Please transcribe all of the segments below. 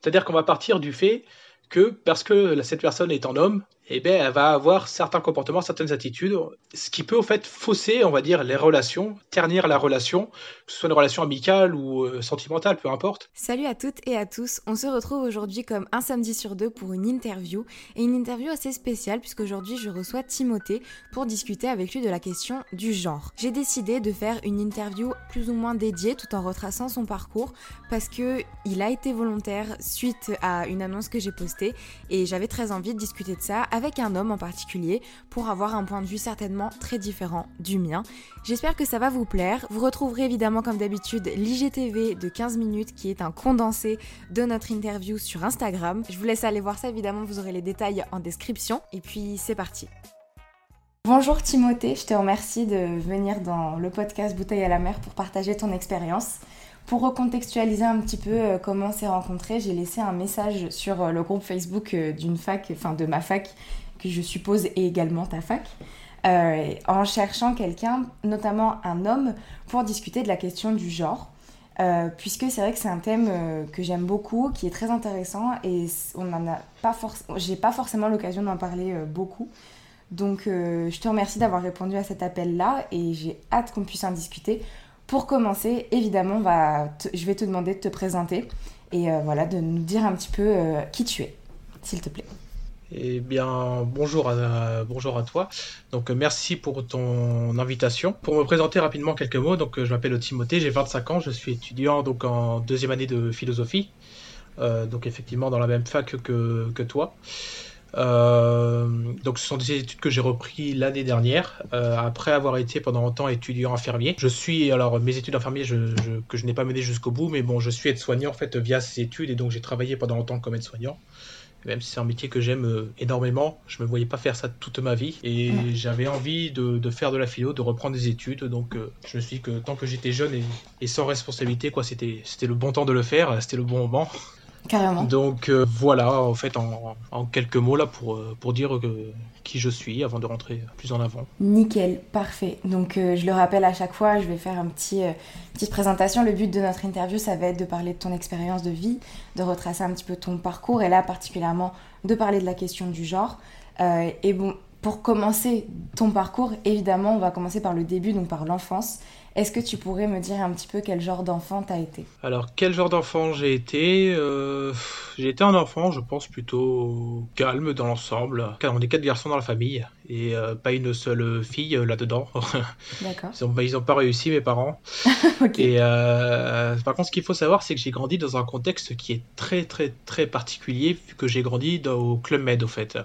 C'est-à-dire qu'on va partir du fait que parce que cette personne est en homme, eh bien, elle va avoir certains comportements, certaines attitudes, ce qui peut au fait fausser, on va dire, les relations, ternir la relation, que ce soit une relation amicale ou euh, sentimentale, peu importe. Salut à toutes et à tous, on se retrouve aujourd'hui comme un samedi sur deux pour une interview, et une interview assez spéciale puisqu'aujourd'hui je reçois Timothée pour discuter avec lui de la question du genre. J'ai décidé de faire une interview plus ou moins dédiée tout en retraçant son parcours parce que il a été volontaire suite à une annonce que j'ai postée et j'avais très envie de discuter de ça un homme en particulier pour avoir un point de vue certainement très différent du mien. J'espère que ça va vous plaire. Vous retrouverez évidemment comme d'habitude l'IGTV de 15 minutes qui est un condensé de notre interview sur Instagram. Je vous laisse aller voir ça évidemment, vous aurez les détails en description. Et puis c'est parti. Bonjour Timothée, je te remercie de venir dans le podcast Bouteille à la mer pour partager ton expérience. Pour recontextualiser un petit peu euh, comment on s'est rencontrés, j'ai laissé un message sur euh, le groupe Facebook euh, d'une fac, enfin de ma fac, que je suppose est également ta fac, en cherchant quelqu'un, notamment un homme, pour discuter de la question du genre. puisque c'est vrai que c'est un thème que j'aime beaucoup, qui est très intéressant et on pas j'ai pas forcément l'occasion d'en parler beaucoup. Donc je te remercie d'avoir répondu à cet appel-là et j'ai hâte qu'on puisse en discuter. Pour commencer, évidemment, je vais te demander de te présenter et euh, voilà, de nous dire un petit peu euh, qui tu es, s'il te plaît. Eh bien, bonjour à, bonjour à toi. Donc, merci pour ton invitation. Pour me présenter rapidement quelques mots, donc je m'appelle Timothée, j'ai 25 ans, je suis étudiant donc en deuxième année de philosophie, euh, donc effectivement dans la même fac que toi. Euh, donc ce sont des études que j'ai repris l'année dernière euh, après avoir été pendant longtemps étudiant infirmier. Je suis alors mes études infirmiers que je n'ai pas menées jusqu'au bout, mais bon je suis aide-soignant en fait via ces études et donc j'ai travaillé pendant longtemps comme aide-soignant. Même si c'est un métier que j'aime euh, énormément, je me voyais pas faire ça toute ma vie et j'avais envie de, faire de la philo, de reprendre des études. Donc je me suis dit que tant que j'étais jeune et, et, sans responsabilité, quoi, c'était c'était le bon temps de le faire, c'était le bon moment. Carrément. Donc euh, voilà, en fait, en, quelques mots là pour, euh, pour dire qui je suis avant de rentrer plus en avant. Nickel, parfait. Donc euh, je le rappelle à chaque fois, je vais faire un petit petite présentation. Le but de notre interview, ça va être de parler de ton expérience de vie, de retracer un petit peu ton parcours et là particulièrement de parler de la question du genre. et bon, pour commencer ton parcours, évidemment, on va commencer par le début, donc par l'enfance. Est-ce que tu pourrais me dire un petit peu quel genre d'enfant t'as été? Alors, quel genre d'enfant j'ai été? Euh, J'ai été un enfant, je pense, plutôt calme dans l'ensemble. On est quatre garçons dans la famille et euh, pas une seule fille euh, là-dedans. D'accord. Ils n'ont pas réussi, mes parents. Et par contre, ce qu'il faut savoir, c'est que j'ai grandi dans un contexte qui est très, très, très particulier, vu que j'ai grandi au Club Med, au fait.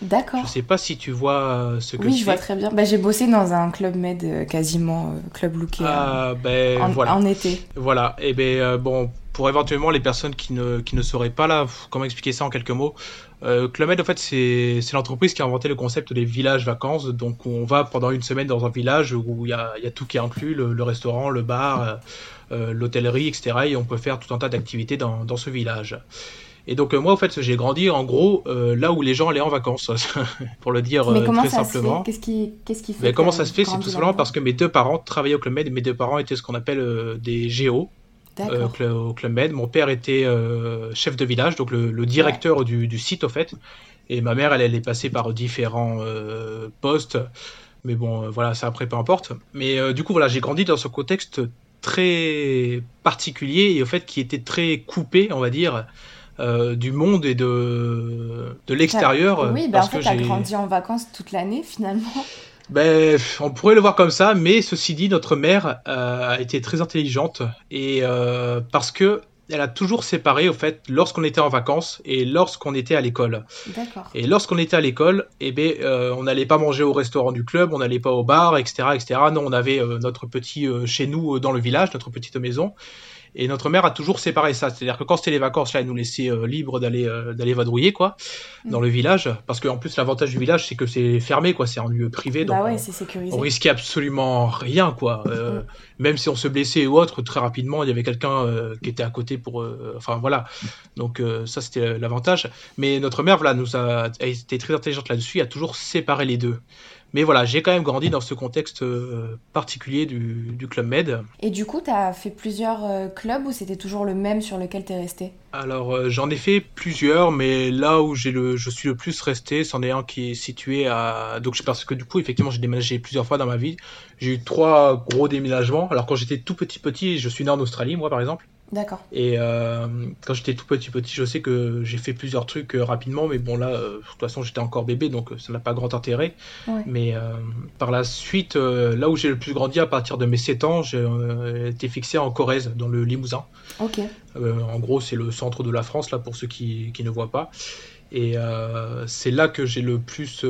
D'accord. Je sais pas si tu vois euh, ce que Oui, je vois très bien. Bah, j'ai bossé dans un club med euh, quasiment euh, club looké ah, ben, en, voilà. en été. Voilà. Et ben bon, pour éventuellement les personnes qui ne, qui ne seraient pas là, comment expliquer ça en quelques mots? Club Med, en fait, c'est l'entreprise qui a inventé le concept des villages vacances. Donc, on va pendant une semaine dans un village où il y a, y a, tout qui est inclus le, restaurant, le bar, l'hôtellerie, etc. Et on peut faire tout un tas d'activités dans, dans ce village. Et donc euh, moi, en fait, j'ai grandi en gros euh, là où les gens allaient en vacances, pour le dire Mais euh, comment très ça simplement. Qu'est-ce qui, qu'est-ce qui fait Mais comment ça se fait C'est tout simplement parce que mes deux parents travaillaient au Club Med. Mes deux parents étaient ce qu'on appelle des géos. au Club Med. Mon père était chef de village, donc le, directeur du, du, site, au fait. Et ma mère, elle, elle est passée par différents postes. Mais bon, voilà, ça après, peu importe. Mais du coup, voilà, j'ai grandi dans ce contexte très particulier et au fait qui était très coupé, on va dire, euh, du monde et de, de l'extérieur. Oui, bah en fait, t'as grandi en vacances toute l'année finalement. Ben, on pourrait le voir comme ça, mais ceci dit, notre mère euh, a été très intelligente et euh, parce que elle a toujours séparé, au fait, lorsqu'on était en vacances et lorsqu'on était à l'école. D'accord. Et lorsqu'on était à l'école, eh ben, euh, on n'allait pas manger au restaurant du club, on n'allait pas au bar, etc., etc. Non, on avait euh, notre petit euh, chez nous dans le village, notre petite maison. Et notre mère a toujours séparé ça. C'est-à-dire que quand c'était les vacances, là, elle nous laissait euh, libre d'aller euh, d'aller vadrouiller, quoi, Mm. dans le village. Parce qu'en plus, l'avantage du village, c'est que c'est fermé, quoi. C'est en lieu privé. Donc Bah ouais, on- c'est sécurisé. on risquait absolument rien, quoi. Euh, Même si on se blessait ou autre, très rapidement, il y avait quelqu'un euh, qui était à côté pour. enfin, voilà. Donc, ça, c'était l'avantage. Mais notre mère, voilà, nous a, a été très intelligente là-dessus, a toujours séparé les deux. Mais voilà, j'ai quand même grandi dans ce contexte euh, particulier du, du Club Med. Et du coup, t'as fait plusieurs euh, clubs ou c'était toujours le même sur lequel t'es resté? Alors, euh, j'en ai fait plusieurs, mais là où j'ai le, je suis le plus resté, c'en est un qui est situé à. Donc, parce que du coup, effectivement, j'ai déménagé plusieurs fois dans ma vie. J'ai eu trois gros déménagements. Alors, quand j'étais tout petit, petit, je suis né en Australie, moi, par exemple. D'accord. Et euh, quand j'étais tout petit, petit, je sais que j'ai fait plusieurs trucs euh, rapidement, mais bon, là, euh, de toute façon, j'étais encore bébé, donc ça n'a pas grand intérêt. Ouais. Mais par la suite, là où j'ai le plus grandi, à partir de mes 7 ans, j'ai été fixé en Corrèze, dans le Limousin. Ok. En gros, c'est le centre de la France, là, pour ceux qui, qui ne voient pas. Et c'est là que j'ai le plus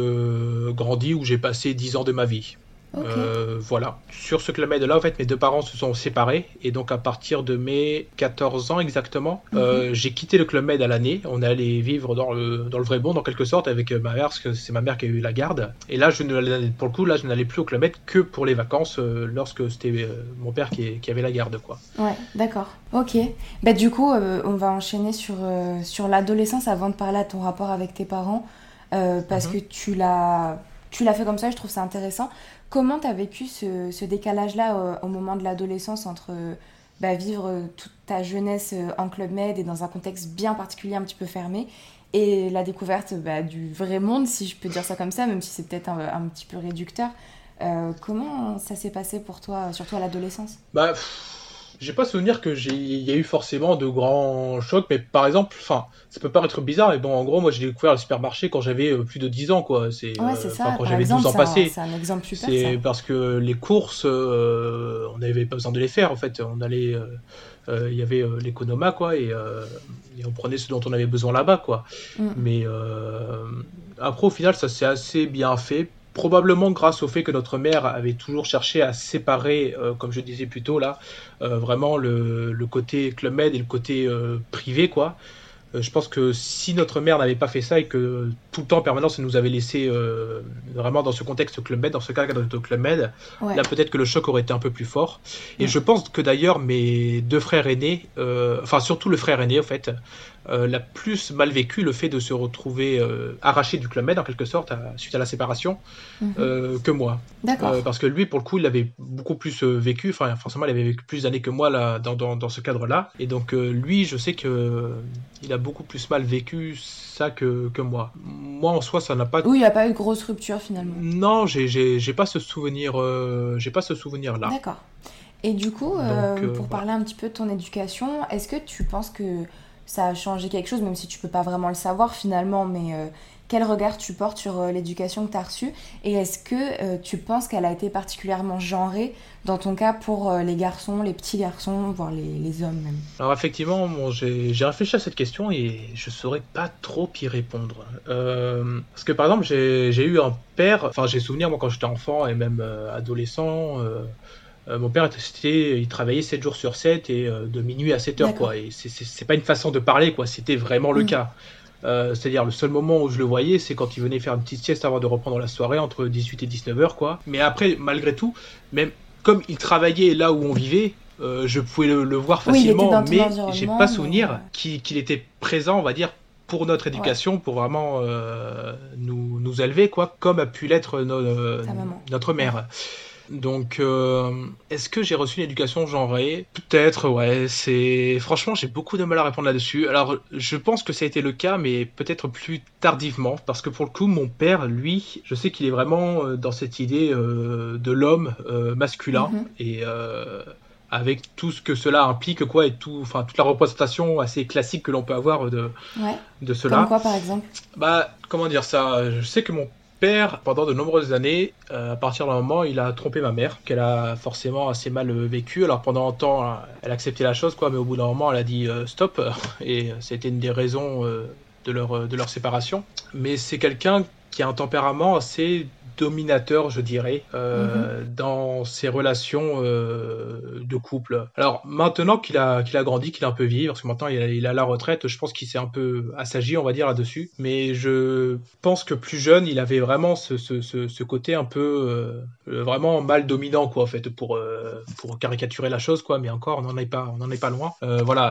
grandi, où j'ai passé 10 ans de ma vie. Euh, voilà. Sur ce club med là, en fait, mes deux parents se sont séparés. Et donc, à partir de mes 14 ans exactement, Mhm. euh, j'ai quitté le club med à l'année. On est allé vivre dans le, dans le vrai monde, en quelque sorte, avec euh, ma mère, parce que c'est ma mère qui a eu la garde. Et là, je ne, pour le coup, là, je n'allais plus au club med que pour les vacances, euh, lorsque c'était mon père qui, qui avait la garde, quoi. Ouais, d'accord. Ok. Bah du coup, on va enchaîner sur, sur l'adolescence avant de parler à ton rapport avec tes parents, parce Mhm. que tu l'as tu l'as fait comme ça, je trouve ça intéressant. Comment t'as vécu ce, ce décalage-là euh, au moment de l'adolescence entre euh, bah, vivre euh, toute ta jeunesse en club med et dans un contexte bien particulier, un petit peu fermé, et la découverte bah, du vrai monde, si je peux dire ça comme ça, même si c'est peut-être un, un petit peu réducteur. Comment ça s'est passé pour toi, surtout à l'adolescence? Bah, j'ai pas souvenir que j'ai, il y a eu forcément de grands chocs, mais par exemple, enfin, ça peut paraître bizarre, mais bon, en gros, moi, j'ai découvert le supermarché quand j'avais euh, plus de 10 ans, quoi. C'est, Ouais, euh, ça. quand j'avais exemple, 12 ans passés. c'est un exemple super, C'est parce que les courses, euh, on n'avait pas besoin de les faire, en fait. On allait, euh, il y avait l'économa, quoi, et, et on prenait ce dont on avait besoin là-bas, quoi. Mm. Mais après, au final, ça s'est assez bien fait. Probablement grâce au fait que notre mère avait toujours cherché à séparer, euh, comme je disais plus tôt là, euh, vraiment le, le côté Club Med et le côté euh, privé, quoi. Je pense que si notre mère n'avait pas fait ça et que tout le temps en permanence elle nous avait laissé vraiment dans ce contexte Club Med, dans ce cadre de Club Med, Ouais. là peut-être que le choc aurait été un peu plus fort. Et Ouais. je pense que d'ailleurs mes deux frères aînés, enfin surtout le frère aîné en fait, l'a plus mal vécu le fait de se retrouver euh, arraché du Club Med en quelque sorte à- suite à la séparation Mhm. euh, que moi. D'accord. Euh, parce que lui, pour le coup, il avait beaucoup plus euh, vécu, enfin, forcément, il avait vécu plus d'années que moi là, dans, dans, dans ce cadre-là. Et donc, euh, lui, je sais que euh, il a beaucoup plus mal vécu ça que, que moi. Moi, en soi, ça n'a pas. Oui, il n'y a pas eu de grosse rupture finalement. Non, j'ai- j'ai j'ai pas ce souvenir, euh, j'ai pas ce souvenir-là. D'accord. Et du coup, euh, Donc, euh, pour voilà. parler un petit peu de ton éducation, est-ce que tu penses que ça a changé quelque chose, même si tu peux pas vraiment le savoir finalement, mais euh, quel regard tu portes sur euh, l'éducation que tu as reçue? Et est-ce que euh, tu penses qu'elle a été particulièrement genrée, dans ton cas, pour les garçons, les petits garçons, voire les, les hommes même? Alors effectivement, bon, j'ai réfléchi à cette question et je saurais pas trop y répondre. Parce que par exemple, j'ai eu un père, enfin j'ai souvenir moi quand j'étais enfant et même adolescent, euh, mon père était, c'était- il travaillait 7 jours sur 7 et euh, de minuit à 7 heures quoi. Et c'est- pas une façon de parler quoi, c'était vraiment le Mm. cas. Euh, C'est-à-dire le seul moment où je le voyais, c'est quand il venait faire une petite sieste avant de reprendre la soirée entre 18 et 19 heures quoi. Mais après, malgré tout, même comme il travaillait là où on vivait, je pouvais le, le voir Oui, facilement, ton mais j'ai pas souvenir qu'il était présent, on va dire, pour notre éducation, pour vraiment nous, nous élever, quoi, comme a pu l'être no- notre mère. Donc, euh, est-ce que j'ai reçu une éducation genrée Peut-être, ouais. C'est franchement, j'ai beaucoup de mal à répondre là-dessus. Alors, je pense que ça a été le cas, mais peut-être plus tardivement, parce que pour le coup, mon père, lui, je sais qu'il est vraiment euh, dans cette idée euh, de l'homme euh, masculin Mhm. et avec tout ce que cela implique, quoi, et tout, enfin, toute la représentation assez classique que l'on peut avoir de, de cela. Comme quoi, par exemple? Bah, comment dire ça? Je sais que mon père, pendant de nombreuses années, euh, à partir d'un moment, il a trompé ma mère, qu'elle a forcément assez mal vécu. Alors pendant un temps, elle a accepté la chose, quoi, mais au bout d'un moment, elle a dit euh, stop, et c'était une des raisons euh, de, leur, de leur séparation. Mais c'est quelqu'un qui a un tempérament assez dominateur, je dirais, euh, mhm. dans ses relations euh, de couple. Alors maintenant qu'il a, qu'il a grandi, qu'il est un peu vieilli, parce que maintenant il a, la retraite, je pense qu'il s'est un peu assagi, on va dire, là-dessus. Mais je pense que plus jeune, il avait vraiment ce, ce, ce, côté un peu euh, vraiment mal dominant, quoi, en fait, pour, pour caricaturer la chose, quoi. Mais encore, on n'en est pas, on en est pas loin. voilà.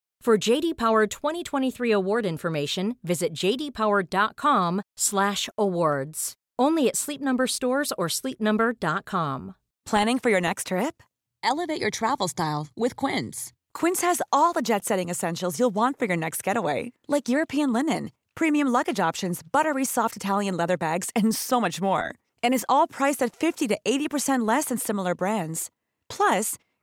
For JD Power 2023 award information, visit jdpower.com/awards. Only at Sleep Number stores or sleepnumber.com. Planning for your next trip? Elevate your travel style with Quince. Quince has all the jet-setting essentials you'll want for your next getaway, like European linen, premium luggage options, buttery soft Italian leather bags, and so much more. And is all priced at 50 to 80% less than similar brands. Plus,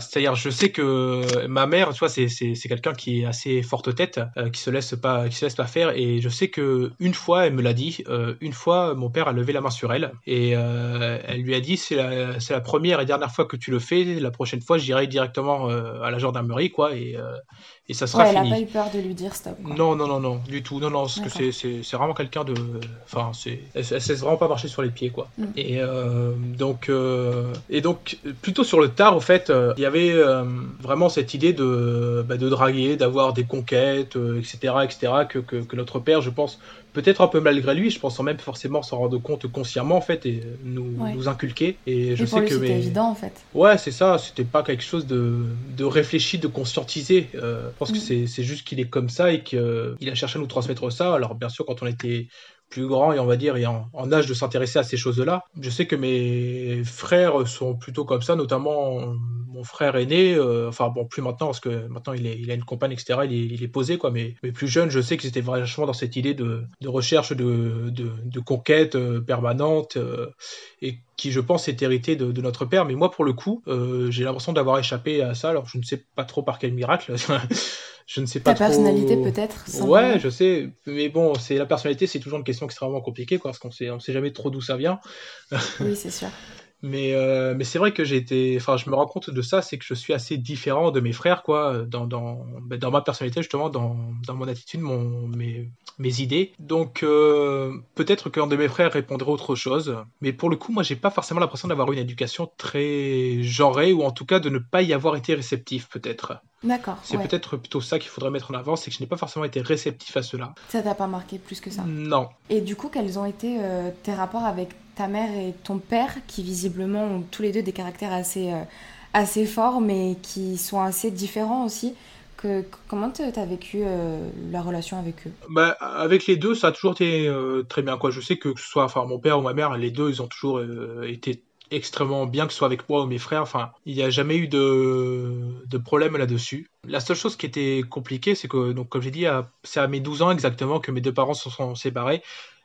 C'est-à-dire, je sais que ma mère, tu vois, c'est, quelqu'un qui est assez forte tête, euh, qui se laisse pas, qui se laisse pas faire. Et je sais que une fois, elle me l'a dit. Euh, une fois, mon père a levé la main sur elle et euh, elle lui a dit c'est la, première et dernière fois que tu le fais. La prochaine fois, j'irai directement euh, à la gendarmerie, quoi. Et et ça sera ouais, fini. Elle a pas eu peur de lui dire stop. Quoi. Non, non, non, non, du tout. Non, non, parce que c'est, c'est, c'est vraiment quelqu'un de. Enfin, c'est, elle, elle laisse vraiment pas marcher sur les pieds, quoi. Mm. Et euh, donc, euh, et donc, plutôt sur le tard, au fait, euh, il y avait euh, vraiment cette idée de, bah, de draguer, d'avoir des conquêtes, etc., euh, etc., que, que, que, notre père, je pense, peut-être un peu malgré lui, je pense sans même forcément s'en rendre compte consciemment en fait et nous, ouais. nous inculquer. Et je et sais lui, que c'était évident en fait. Ouais, c'est ça. C'était pas quelque chose de, de réfléchi, de conscientisé. Euh, je pense mm. que c'est juste qu'il est comme ça et qu'il euh, a cherché à nous transmettre ça. Alors bien sûr, quand on était plus grand et on va dire et en, âge de s'intéresser à ces choses-là. Je sais que mes frères sont plutôt comme ça, notamment mon frère aîné, euh, enfin bon plus maintenant parce que maintenant il, est, a une compagne etc. Il est, il est posé quoi, mais, plus jeune, je sais qu'ils étaient vachement dans cette idée de, recherche de conquête euh, permanente euh, et qui je pense est hérité de, de, notre père. Mais moi pour le coup, euh, j'ai l'impression d'avoir échappé à ça. Alors je ne sais pas trop par quel miracle. je ne sais pas Ta trop... personnalité peut-être Ouais, je sais, mais bon, c'est la personnalité, c'est toujours une question extrêmement compliquée, quoi, parce qu'on sait, on sait jamais trop d'où ça vient. oui, c'est sûr. Mais, euh, mais c'est vrai que j'ai été, enfin, je me rends compte de ça, c'est que je suis assez différent de mes frères, quoi, dans, dans, dans ma personnalité, justement, dans, dans mon attitude, mon, mes, mes idées. Donc, euh, peut-être qu'un de mes frères répondrait autre chose, mais pour le coup, moi, j'ai pas forcément l'impression d'avoir une éducation très genrée, ou en tout cas de ne pas y avoir été réceptif, peut-être. D'accord. C'est peut-être plutôt ça qu'il faudrait mettre en avant, c'est que je n'ai pas forcément été réceptif à cela. Ça t'a pas marqué plus que ça Non. Et du coup, quels ont été euh, tes rapports avec ta mère et ton père, qui visiblement ont tous les deux des caractères assez, euh, assez forts, mais qui sont assez différents aussi? Que, comment tu as vécu euh, la relation avec eux? Bah, Avec les deux, ça a toujours été très bien. Quoi. Je sais que, que ce soit enfin, mon père ou ma mère, les deux, ils ont toujours été extrêmement bien, que ce soit avec moi ou mes frères. Enfin, il n'y a jamais eu de, de problème là-dessus. La seule chose qui était compliquée, c'est que, donc, comme j'ai dit, c'est à mes 12 ans exactement que mes deux parents se sont séparés.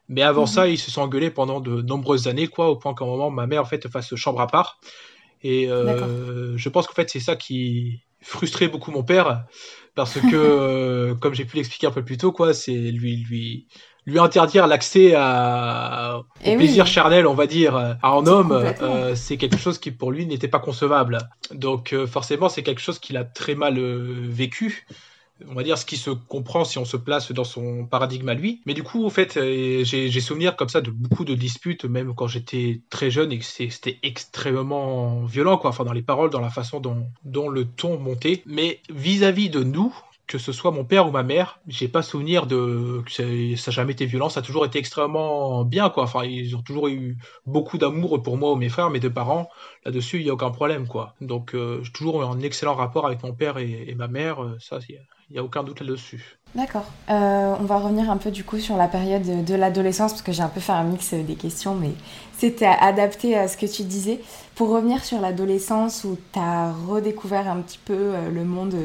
Mais avant mhm. ça, ils se sont engueulés pendant de nombreuses années, quoi, au point qu'à un moment, ma mère, en fait, fasse chambre à part. Et euh, je pense qu'en fait, c'est ça qui frustrait beaucoup mon père, parce que, euh, comme j'ai pu l'expliquer un peu plus tôt, quoi, c'est lui, lui, lui interdire l'accès à, au eh plaisir charnel, on va dire, à un homme, euh, c'est quelque chose qui pour lui n'était pas concevable. Donc euh, forcément, c'est quelque chose qu'il a très mal euh, vécu. On va dire ce qui se comprend si on se place dans son paradigme à lui. Mais du coup, en fait, j'ai souvenir comme ça de beaucoup de disputes, même quand j'étais très jeune, et que c'était extrêmement violent, quoi. Enfin, dans les paroles, dans la façon dont, dont le ton montait. Mais vis-à-vis -vis de nous, que ce soit mon père ou ma mère, j'ai pas souvenir de que ça n'a jamais été violent, ça a toujours été extrêmement bien quoi. Enfin, ils ont toujours eu beaucoup d'amour pour moi ou mes frères, mes deux parents. Là-dessus, il y a aucun problème quoi. Donc, euh, j'ai toujours eu un excellent rapport avec mon père et, ma mère. Euh, ça, il n'y a, aucun doute là-dessus. D'accord. Euh, on va revenir un peu du coup sur la période de, de l'adolescence parce que j'ai un peu fait un mix des questions, mais c'était adapté à ce que tu disais. Pour revenir sur l'adolescence où tu as redécouvert un petit peu le monde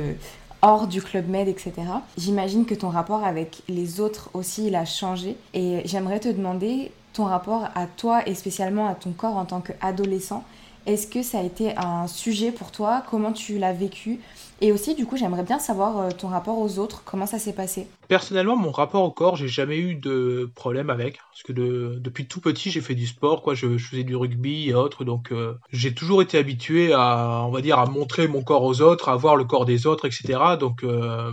hors du club med, etc. J'imagine que ton rapport avec les autres aussi, il a changé. Et j'aimerais te demander ton rapport à toi et spécialement à ton corps en tant qu'adolescent. Est-ce que ça a été un sujet pour toi? Comment tu l'as vécu? Et aussi, du coup, j'aimerais bien savoir euh, ton rapport aux autres. Comment ça s'est passé? Personnellement, mon rapport au corps, j'ai jamais eu de problème avec. Parce que depuis tout petit, j'ai fait du sport, quoi. Je, faisais du rugby et autres. Donc, euh, j'ai toujours été habitué à, on va dire, à montrer mon corps aux autres, à voir le corps des autres, etc. Donc, euh,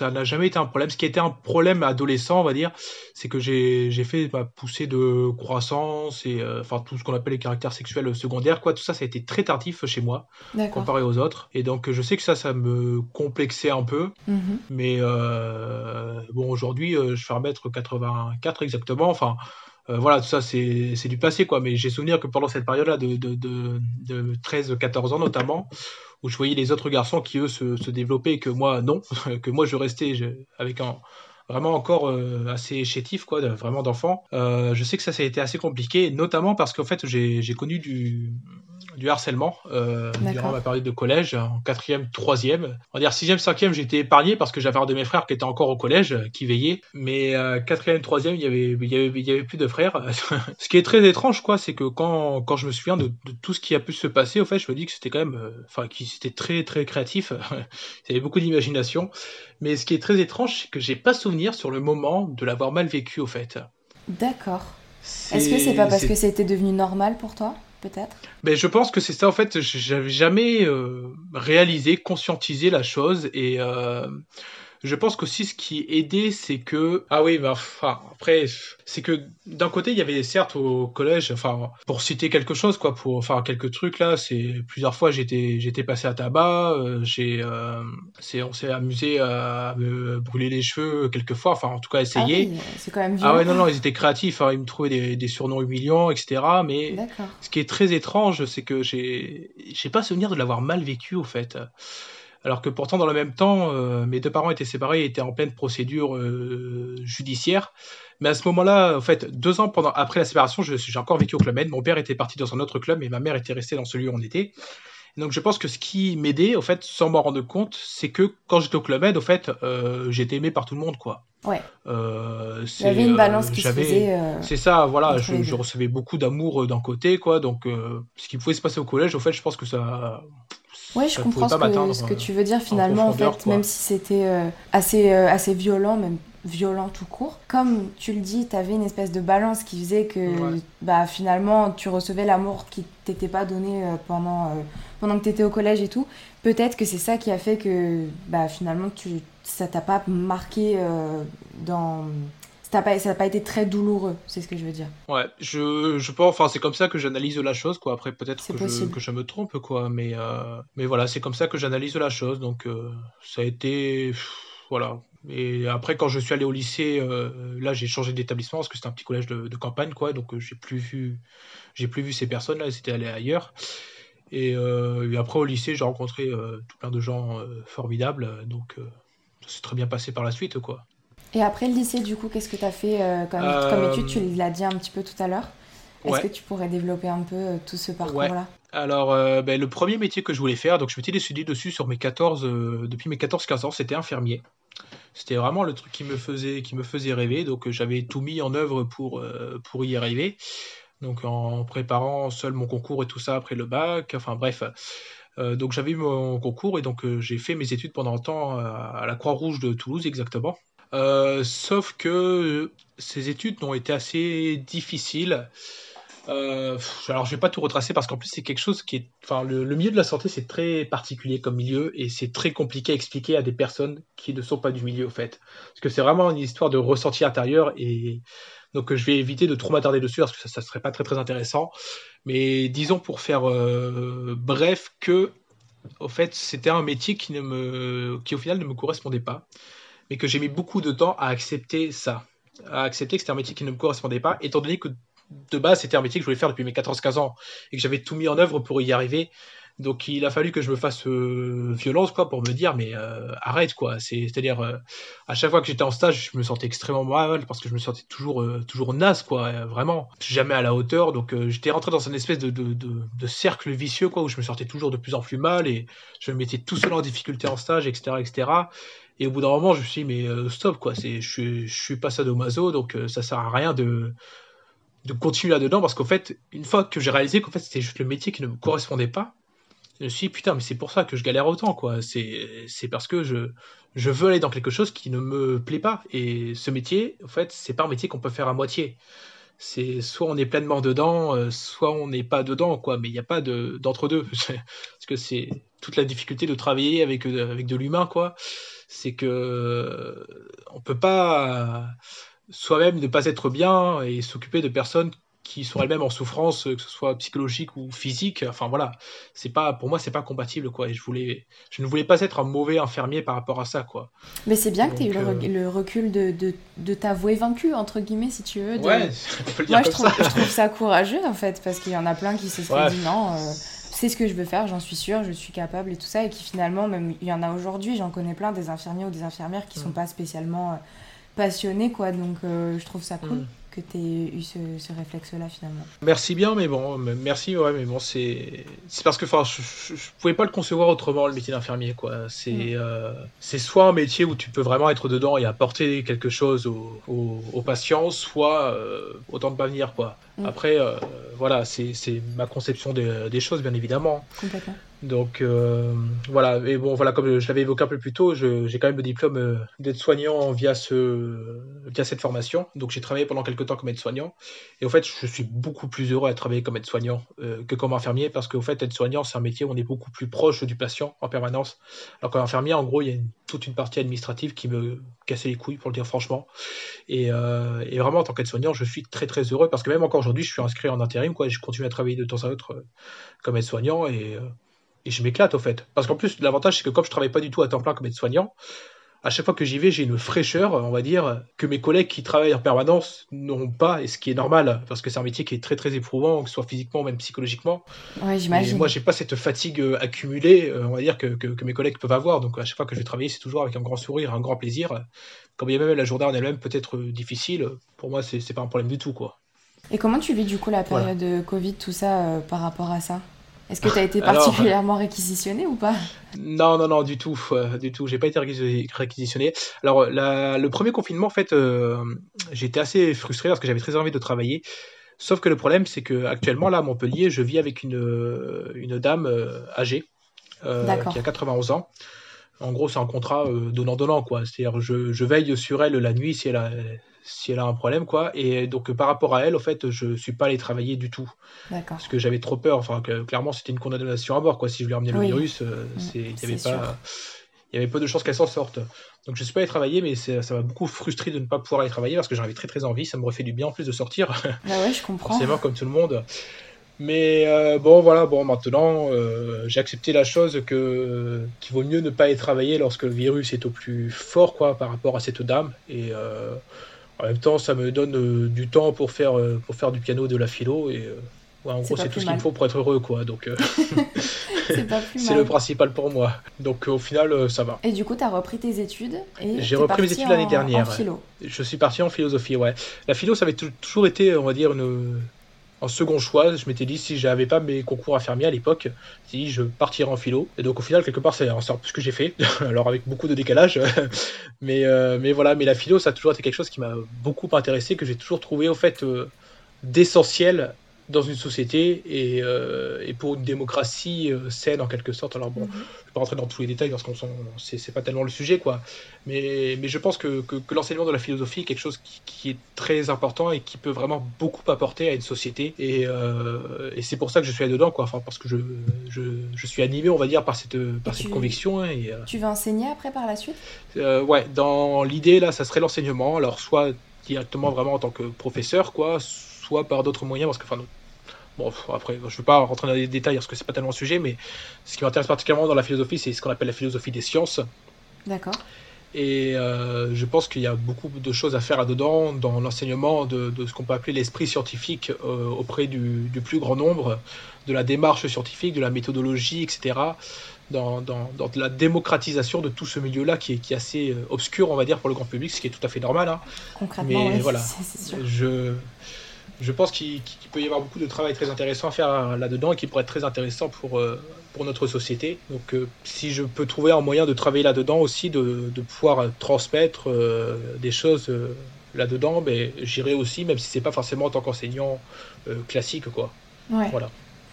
ça n'a jamais été un problème. Ce qui a été un problème adolescent, on va dire, c'est que j'ai fait ma poussée de croissance et euh, enfin tout ce qu'on appelle les caractères sexuels secondaires, quoi. Tout ça, ça a été très tardif chez moi comparé aux autres. Et donc, je sais que ça, ça me complexait un peu. Mm-hmm. Mais euh, bon, aujourd'hui, euh, je fais 1m84 exactement. Enfin, voilà, tout ça, c'est du passé, quoi. Mais j'ai souvenir que pendant cette période-là, de, de, de, de 13-14 ans notamment, où je voyais les autres garçons qui eux se, se développaient et que moi non, que moi je restais avec un vraiment encore euh, assez chétif quoi, vraiment d'enfant. Euh, je sais que ça, ça a été assez compliqué, notamment parce qu'en fait j'ai connu du du harcèlement euh, durant ma période de collège, en quatrième, troisième. On va dire sixième, cinquième, j'étais épargné parce que j'avais un de mes frères qui était encore au collège, euh, qui veillait. Mais euh, quatrième, troisième, il y avait, il y avait, il y avait plus de frères. ce qui est très étrange, quoi, c'est que quand, quand je me souviens de, tout ce qui a pu se passer, au fait, je me dis que c'était quand même, euh, enfin, qui c'était très, très créatif. il y avait beaucoup d'imagination. Mais ce qui est très étrange, c'est que j'ai pas souvenir sur le moment de l'avoir mal vécu, au fait. D'accord. Est-ce que c'est pas parce que c'était devenu normal pour toi? Peut-être. Mais je pense que c'est ça, en fait, j'avais jamais euh, réalisé, conscientisé la chose, et euh, je pense qu'aussi ce qui aidait, c'est que ah oui, bah, enfin, après, c'est que d'un côté il y avait certes au collège, enfin pour citer quelque chose quoi, pour faire quelques trucs là, c'est plusieurs fois j'étais j'étais passé à tabac, euh, j'ai euh, c'est on s'est amusé à me brûler les cheveux quelques fois, enfin en tout cas essayer. Ah c'est quand même violent. Ah ouais non non ils étaient créatifs, hein, ils me trouvaient des, des surnoms humiliants etc. Mais ce qui est très étrange, c'est que j'ai j'ai pas souvenir de l'avoir mal vécu au fait alors que pourtant dans le même temps, euh, mes deux parents étaient séparés et étaient en pleine procédure euh, judiciaire. Mais à ce moment-là, en fait, deux ans pendant, après la séparation, j'ai encore vécu au Club Med. Mon père était parti dans un autre club et ma mère était restée dans celui où on était. donc je pense que ce qui m'aidait, au fait, sans m'en rendre compte, c'est que quand j'étais au Club Med, au fait, euh, j'étais aimé par tout le monde, quoi. Ouais. Il y avait une balance qui se faisait. c'est ça, voilà. Je, je, recevais beaucoup d'amour d'un côté, quoi. Donc, ce qui pouvait se passer au collège, au fait, je pense que ça, oui, je comprends ce que, ce que, tu veux dire finalement, en, fait, même si c'était euh, assez, euh, assez violent, même violent tout court. Comme tu le dis, tu avais une espèce de balance qui faisait que bah, finalement tu recevais l'amour qui t'était pas donné euh, pendant, pendant que tu étais au collège et tout. Peut-être que c'est ça qui a fait que bah, finalement tu, ça t'a pas marqué dans ça n'a pas, été très douloureux, c'est ce que je veux dire. Ouais, je, je pense, enfin, c'est comme ça que j'analyse la chose, quoi. Après, peut-être que je, que je, me trompe, quoi. Mais, euh, mais voilà, c'est comme ça que j'analyse la chose. Donc, euh, ça a été. Voilà. Et après, quand je suis allé au lycée, euh, là, j'ai changé d'établissement parce que c'était un petit collège de, campagne, quoi. Donc, j'ai plus vu, j'ai plus vu ces personnes-là. Elles étaient allées ailleurs. Et, et, après, au lycée, j'ai rencontré tout plein de gens formidables. Donc, ça s'est très bien passé par la suite, quoi. Et après le lycée, du coup, qu'est-ce que tu as fait euh, comme, étude? Tu l'as dit un petit peu tout à l'heure. Est-ce que tu pourrais développer un peu euh, tout ce parcours-là? Alors, euh, ben, le premier métier que je voulais faire, donc je m'étais décidé dessus sur mes 14, depuis mes 14-15 ans, c'était infirmier. C'était vraiment le truc qui me faisait, qui me faisait rêver. Donc, j'avais tout mis en œuvre pour, pour y arriver. Donc, en préparant seul mon concours et tout ça après le bac. Enfin, bref. donc j'avais eu mon concours et donc j'ai fait mes études pendant un temps à la Croix-Rouge de Toulouse exactement. Euh, sauf que ces études ont été assez difficiles. Euh, alors je vais pas tout retracer parce qu'en plus c'est quelque chose qui est, enfin le, milieu de la santé c'est très particulier comme milieu et c'est très compliqué à expliquer à des personnes qui ne sont pas du milieu au fait, parce que c'est vraiment une histoire de ressenti intérieur et donc je vais éviter de trop m'attarder dessus parce que ça, ça serait pas très très intéressant. Mais disons pour faire euh, bref que au fait c'était un métier qui ne me, qui au final ne me correspondait pas mais que j'ai mis beaucoup de temps à accepter ça, à accepter que c'était un métier qui ne me correspondait pas, étant donné que de base c'était un métier que je voulais faire depuis mes 14-15 ans et que j'avais tout mis en œuvre pour y arriver. Donc il a fallu que je me fasse euh, violence quoi pour me dire mais euh, arrête quoi. C'est-à-dire euh, à chaque fois que j'étais en stage, je me sentais extrêmement mal parce que je me sentais toujours toujours naze quoi, vraiment. Jamais à la hauteur. Donc j'étais rentré dans une espèce de, de, de, cercle vicieux quoi où je me sentais toujours de plus en plus mal et je me mettais tout seul en difficulté en stage etc etc. Et au bout d'un moment, je me suis dit, mais euh, stop, quoi. Je, je suis pas sadomaso, donc euh, ça sert à rien de, de continuer là-dedans, parce qu'en fait, une fois que j'ai réalisé qu'en fait, c'était juste le métier qui ne me correspondait pas, je me suis dit, putain, mais c'est pour ça que je galère autant, quoi. C'est, parce que je, je veux aller dans quelque chose qui ne me plaît pas. Et ce métier, en fait, c'est pas un métier qu'on peut faire à moitié. C'est soit on est pleinement dedans, euh, soit on n'est pas dedans, quoi. Mais il n'y a pas de, d'entre-deux. parce que c'est toute la difficulté de travailler avec, avec de l'humain, quoi c'est que on peut pas soi-même ne pas être bien et s'occuper de personnes qui sont elles-mêmes en souffrance, que ce soit psychologique ou physique. Enfin voilà, c'est pas pour moi c'est pas compatible quoi. Et je voulais, je ne voulais pas être un mauvais infirmier par rapport à ça quoi. Mais c'est bien que tu aies eu le, euh, recul de, de, de t'avouer vaincu entre guillemets si tu veux. Ouais, moi je trouve, ça. je trouve ça courageux en fait parce qu'il y en a plein qui se sont dit non. Euh, c'est ce que je veux faire, j'en suis sûre, je suis capable et tout ça, et qui finalement, même il y en a aujourd'hui, j'en connais plein des infirmiers ou des infirmières qui ne sont mm. pas spécialement euh, passionnés, quoi, donc euh, je trouve ça cool. Mm que tu aies eu ce, réflexe-là finalement. Merci bien, mais bon, merci, ouais, mais bon, c'est parce que je, je, pouvais pas le concevoir autrement, le métier d'infirmier, quoi. C'est mm. euh, c'est soit un métier où tu peux vraiment être dedans et apporter quelque chose aux, patients, soit euh, autant de pas venir, quoi. Mm. Après, euh, voilà, c'est ma conception des, choses, bien évidemment. Complètement. Donc euh, voilà, et bon voilà, comme je l'avais évoqué un peu plus tôt, j'ai quand même le diplôme euh, d'aide-soignant via ce via cette formation. Donc j'ai travaillé pendant quelques temps comme aide-soignant, et au fait je suis beaucoup plus heureux à travailler comme aide-soignant euh, que comme infirmier parce qu'au fait aide-soignant c'est un métier où on est beaucoup plus proche du patient en permanence. Alors qu'en infirmier en gros il y a toute une partie administrative qui me cassait les couilles pour le dire franchement. Et, et vraiment en tant qu'aide-soignant je suis très très heureux parce que même encore aujourd'hui je suis inscrit en intérim quoi, et je continue à travailler de temps à autre comme aide-soignant et et je m'éclate au fait. Parce qu'en plus, l'avantage, c'est que comme je travaille pas du tout à temps plein comme aide-soignant, à chaque fois que j'y vais, j'ai une fraîcheur, on va dire, que mes collègues qui travaillent en permanence n'ont pas, et ce qui est normal, parce que c'est un métier qui est très très éprouvant, que ce soit physiquement ou même psychologiquement. Ouais, j'imagine. Moi, j'ai pas cette fatigue euh, accumulée, euh, on va dire, que, que, mes collègues peuvent avoir. Donc, à chaque fois que je vais travailler, c'est toujours avec un grand sourire, un grand plaisir. Quand bien même la journée en elle-même peut être difficile, pour moi, c'est pas un problème du tout, quoi. Et comment tu vis du coup la période de Covid, tout ça, euh, par rapport à ça? Est-ce que tu as été particulièrement réquisitionné ou pas? Non, non, non, du tout, euh, du tout. J'ai pas été réquisitionné. Alors, le premier confinement, en fait, euh, j'étais assez frustré parce que j'avais très envie de travailler. Sauf que le problème, c'est que actuellement, là, à Montpellier, je vis avec une, une dame euh, âgée qui a 91 ans. En gros, c'est un contrat donnant-donnant, quoi. C'est-à-dire, je, je, veille sur elle la nuit si elle a, si elle a un problème, quoi. Et donc, par rapport à elle, au fait, je suis pas allé travailler du tout. D'accord. Parce que j'avais trop peur. Enfin, que, clairement, c'était une condamnation à mort, quoi. Si je lui ramenais le virus, euh, il n'y avait pas. il y avait peu de chances qu'elle s'en sorte. Donc je suis pas allé travailler, mais ça m'a beaucoup frustré de ne pas pouvoir aller travailler parce que j'en avais très très envie. Ça me refait du bien en plus de sortir. Bah ouais, je comprends. Forcément, comme tout le monde. Mais euh, bon, voilà, bon, maintenant, euh, j'ai accepté la chose que qu'il vaut mieux ne pas y travailler lorsque le virus est au plus fort, quoi, par rapport à cette dame. Et euh, en même temps, ça me donne du temps pour faire, pour faire du piano, de la philo. Et en gros, c'est tout ce qu'il me faut pour être heureux, quoi. Donc, c'est le principal pour moi. Donc, au final, ça va. Et du coup, tu as repris tes études J'ai repris mes études l'année dernière. En philo. Je suis parti en philosophie, ouais. La philo, ça avait toujours été, on va dire, une en second choix, je m'étais dit si j'avais pas mes concours infirmiers à l'époque, si je partirais en philo. Et donc au final quelque part c'est ce que j'ai fait, alors avec beaucoup de décalage, mais euh, mais voilà, mais la philo ça a toujours été quelque chose qui m'a beaucoup intéressé, que j'ai toujours trouvé au fait euh, d'essentiel dans une société et, euh, et, pour une démocratie euh, saine en quelque sorte. Alors bon, mm -hmm. je ne vais pas rentrer dans tous les détails parce qu'on c'est pas tellement le sujet quoi. Mais, mais je pense que, que, que l'enseignement de la philosophie est quelque chose qui, qui, est très important et qui peut vraiment beaucoup apporter à une société. Et, euh, et c'est pour ça que je suis là-dedans quoi. Enfin parce que je, je, je, suis animé on va dire par cette, par cette tu, conviction. Et, tu vas enseigner après par la suite? Ouais, dans l'idée là, ça serait l'enseignement. Alors soit directement vraiment en tant que professeur quoi, soit par d'autres moyens parce que enfin Bon, après, je ne veux pas rentrer dans les détails parce que c'est pas tellement le sujet, mais ce qui m'intéresse particulièrement dans la philosophie, c'est ce qu'on appelle la philosophie des sciences. D'accord. Et euh, je pense qu'il y a beaucoup de choses à faire là-dedans, dans l'enseignement de, de, ce qu'on peut appeler l'esprit scientifique euh, auprès du, du, plus grand nombre, de la démarche scientifique, de la méthodologie, etc. Dans, dans, dans la démocratisation de tout ce milieu-là qui est, qui est, assez euh, obscur, on va dire, pour le grand public, ce qui est tout à fait normal. Hein. Concrètement, Mais oui, voilà, sûr. je je pense qu'il qu peut y avoir beaucoup de travail très intéressant à faire là-dedans et qui pourrait être très intéressant pour, euh, pour notre société. Donc euh, si je peux trouver un moyen de travailler là-dedans aussi, de, de, pouvoir transmettre euh, des choses euh, là-dedans, ben, j'irai aussi, même si c'est pas forcément en tant qu'enseignant euh, classique. Quoi. Ouais. Voilà.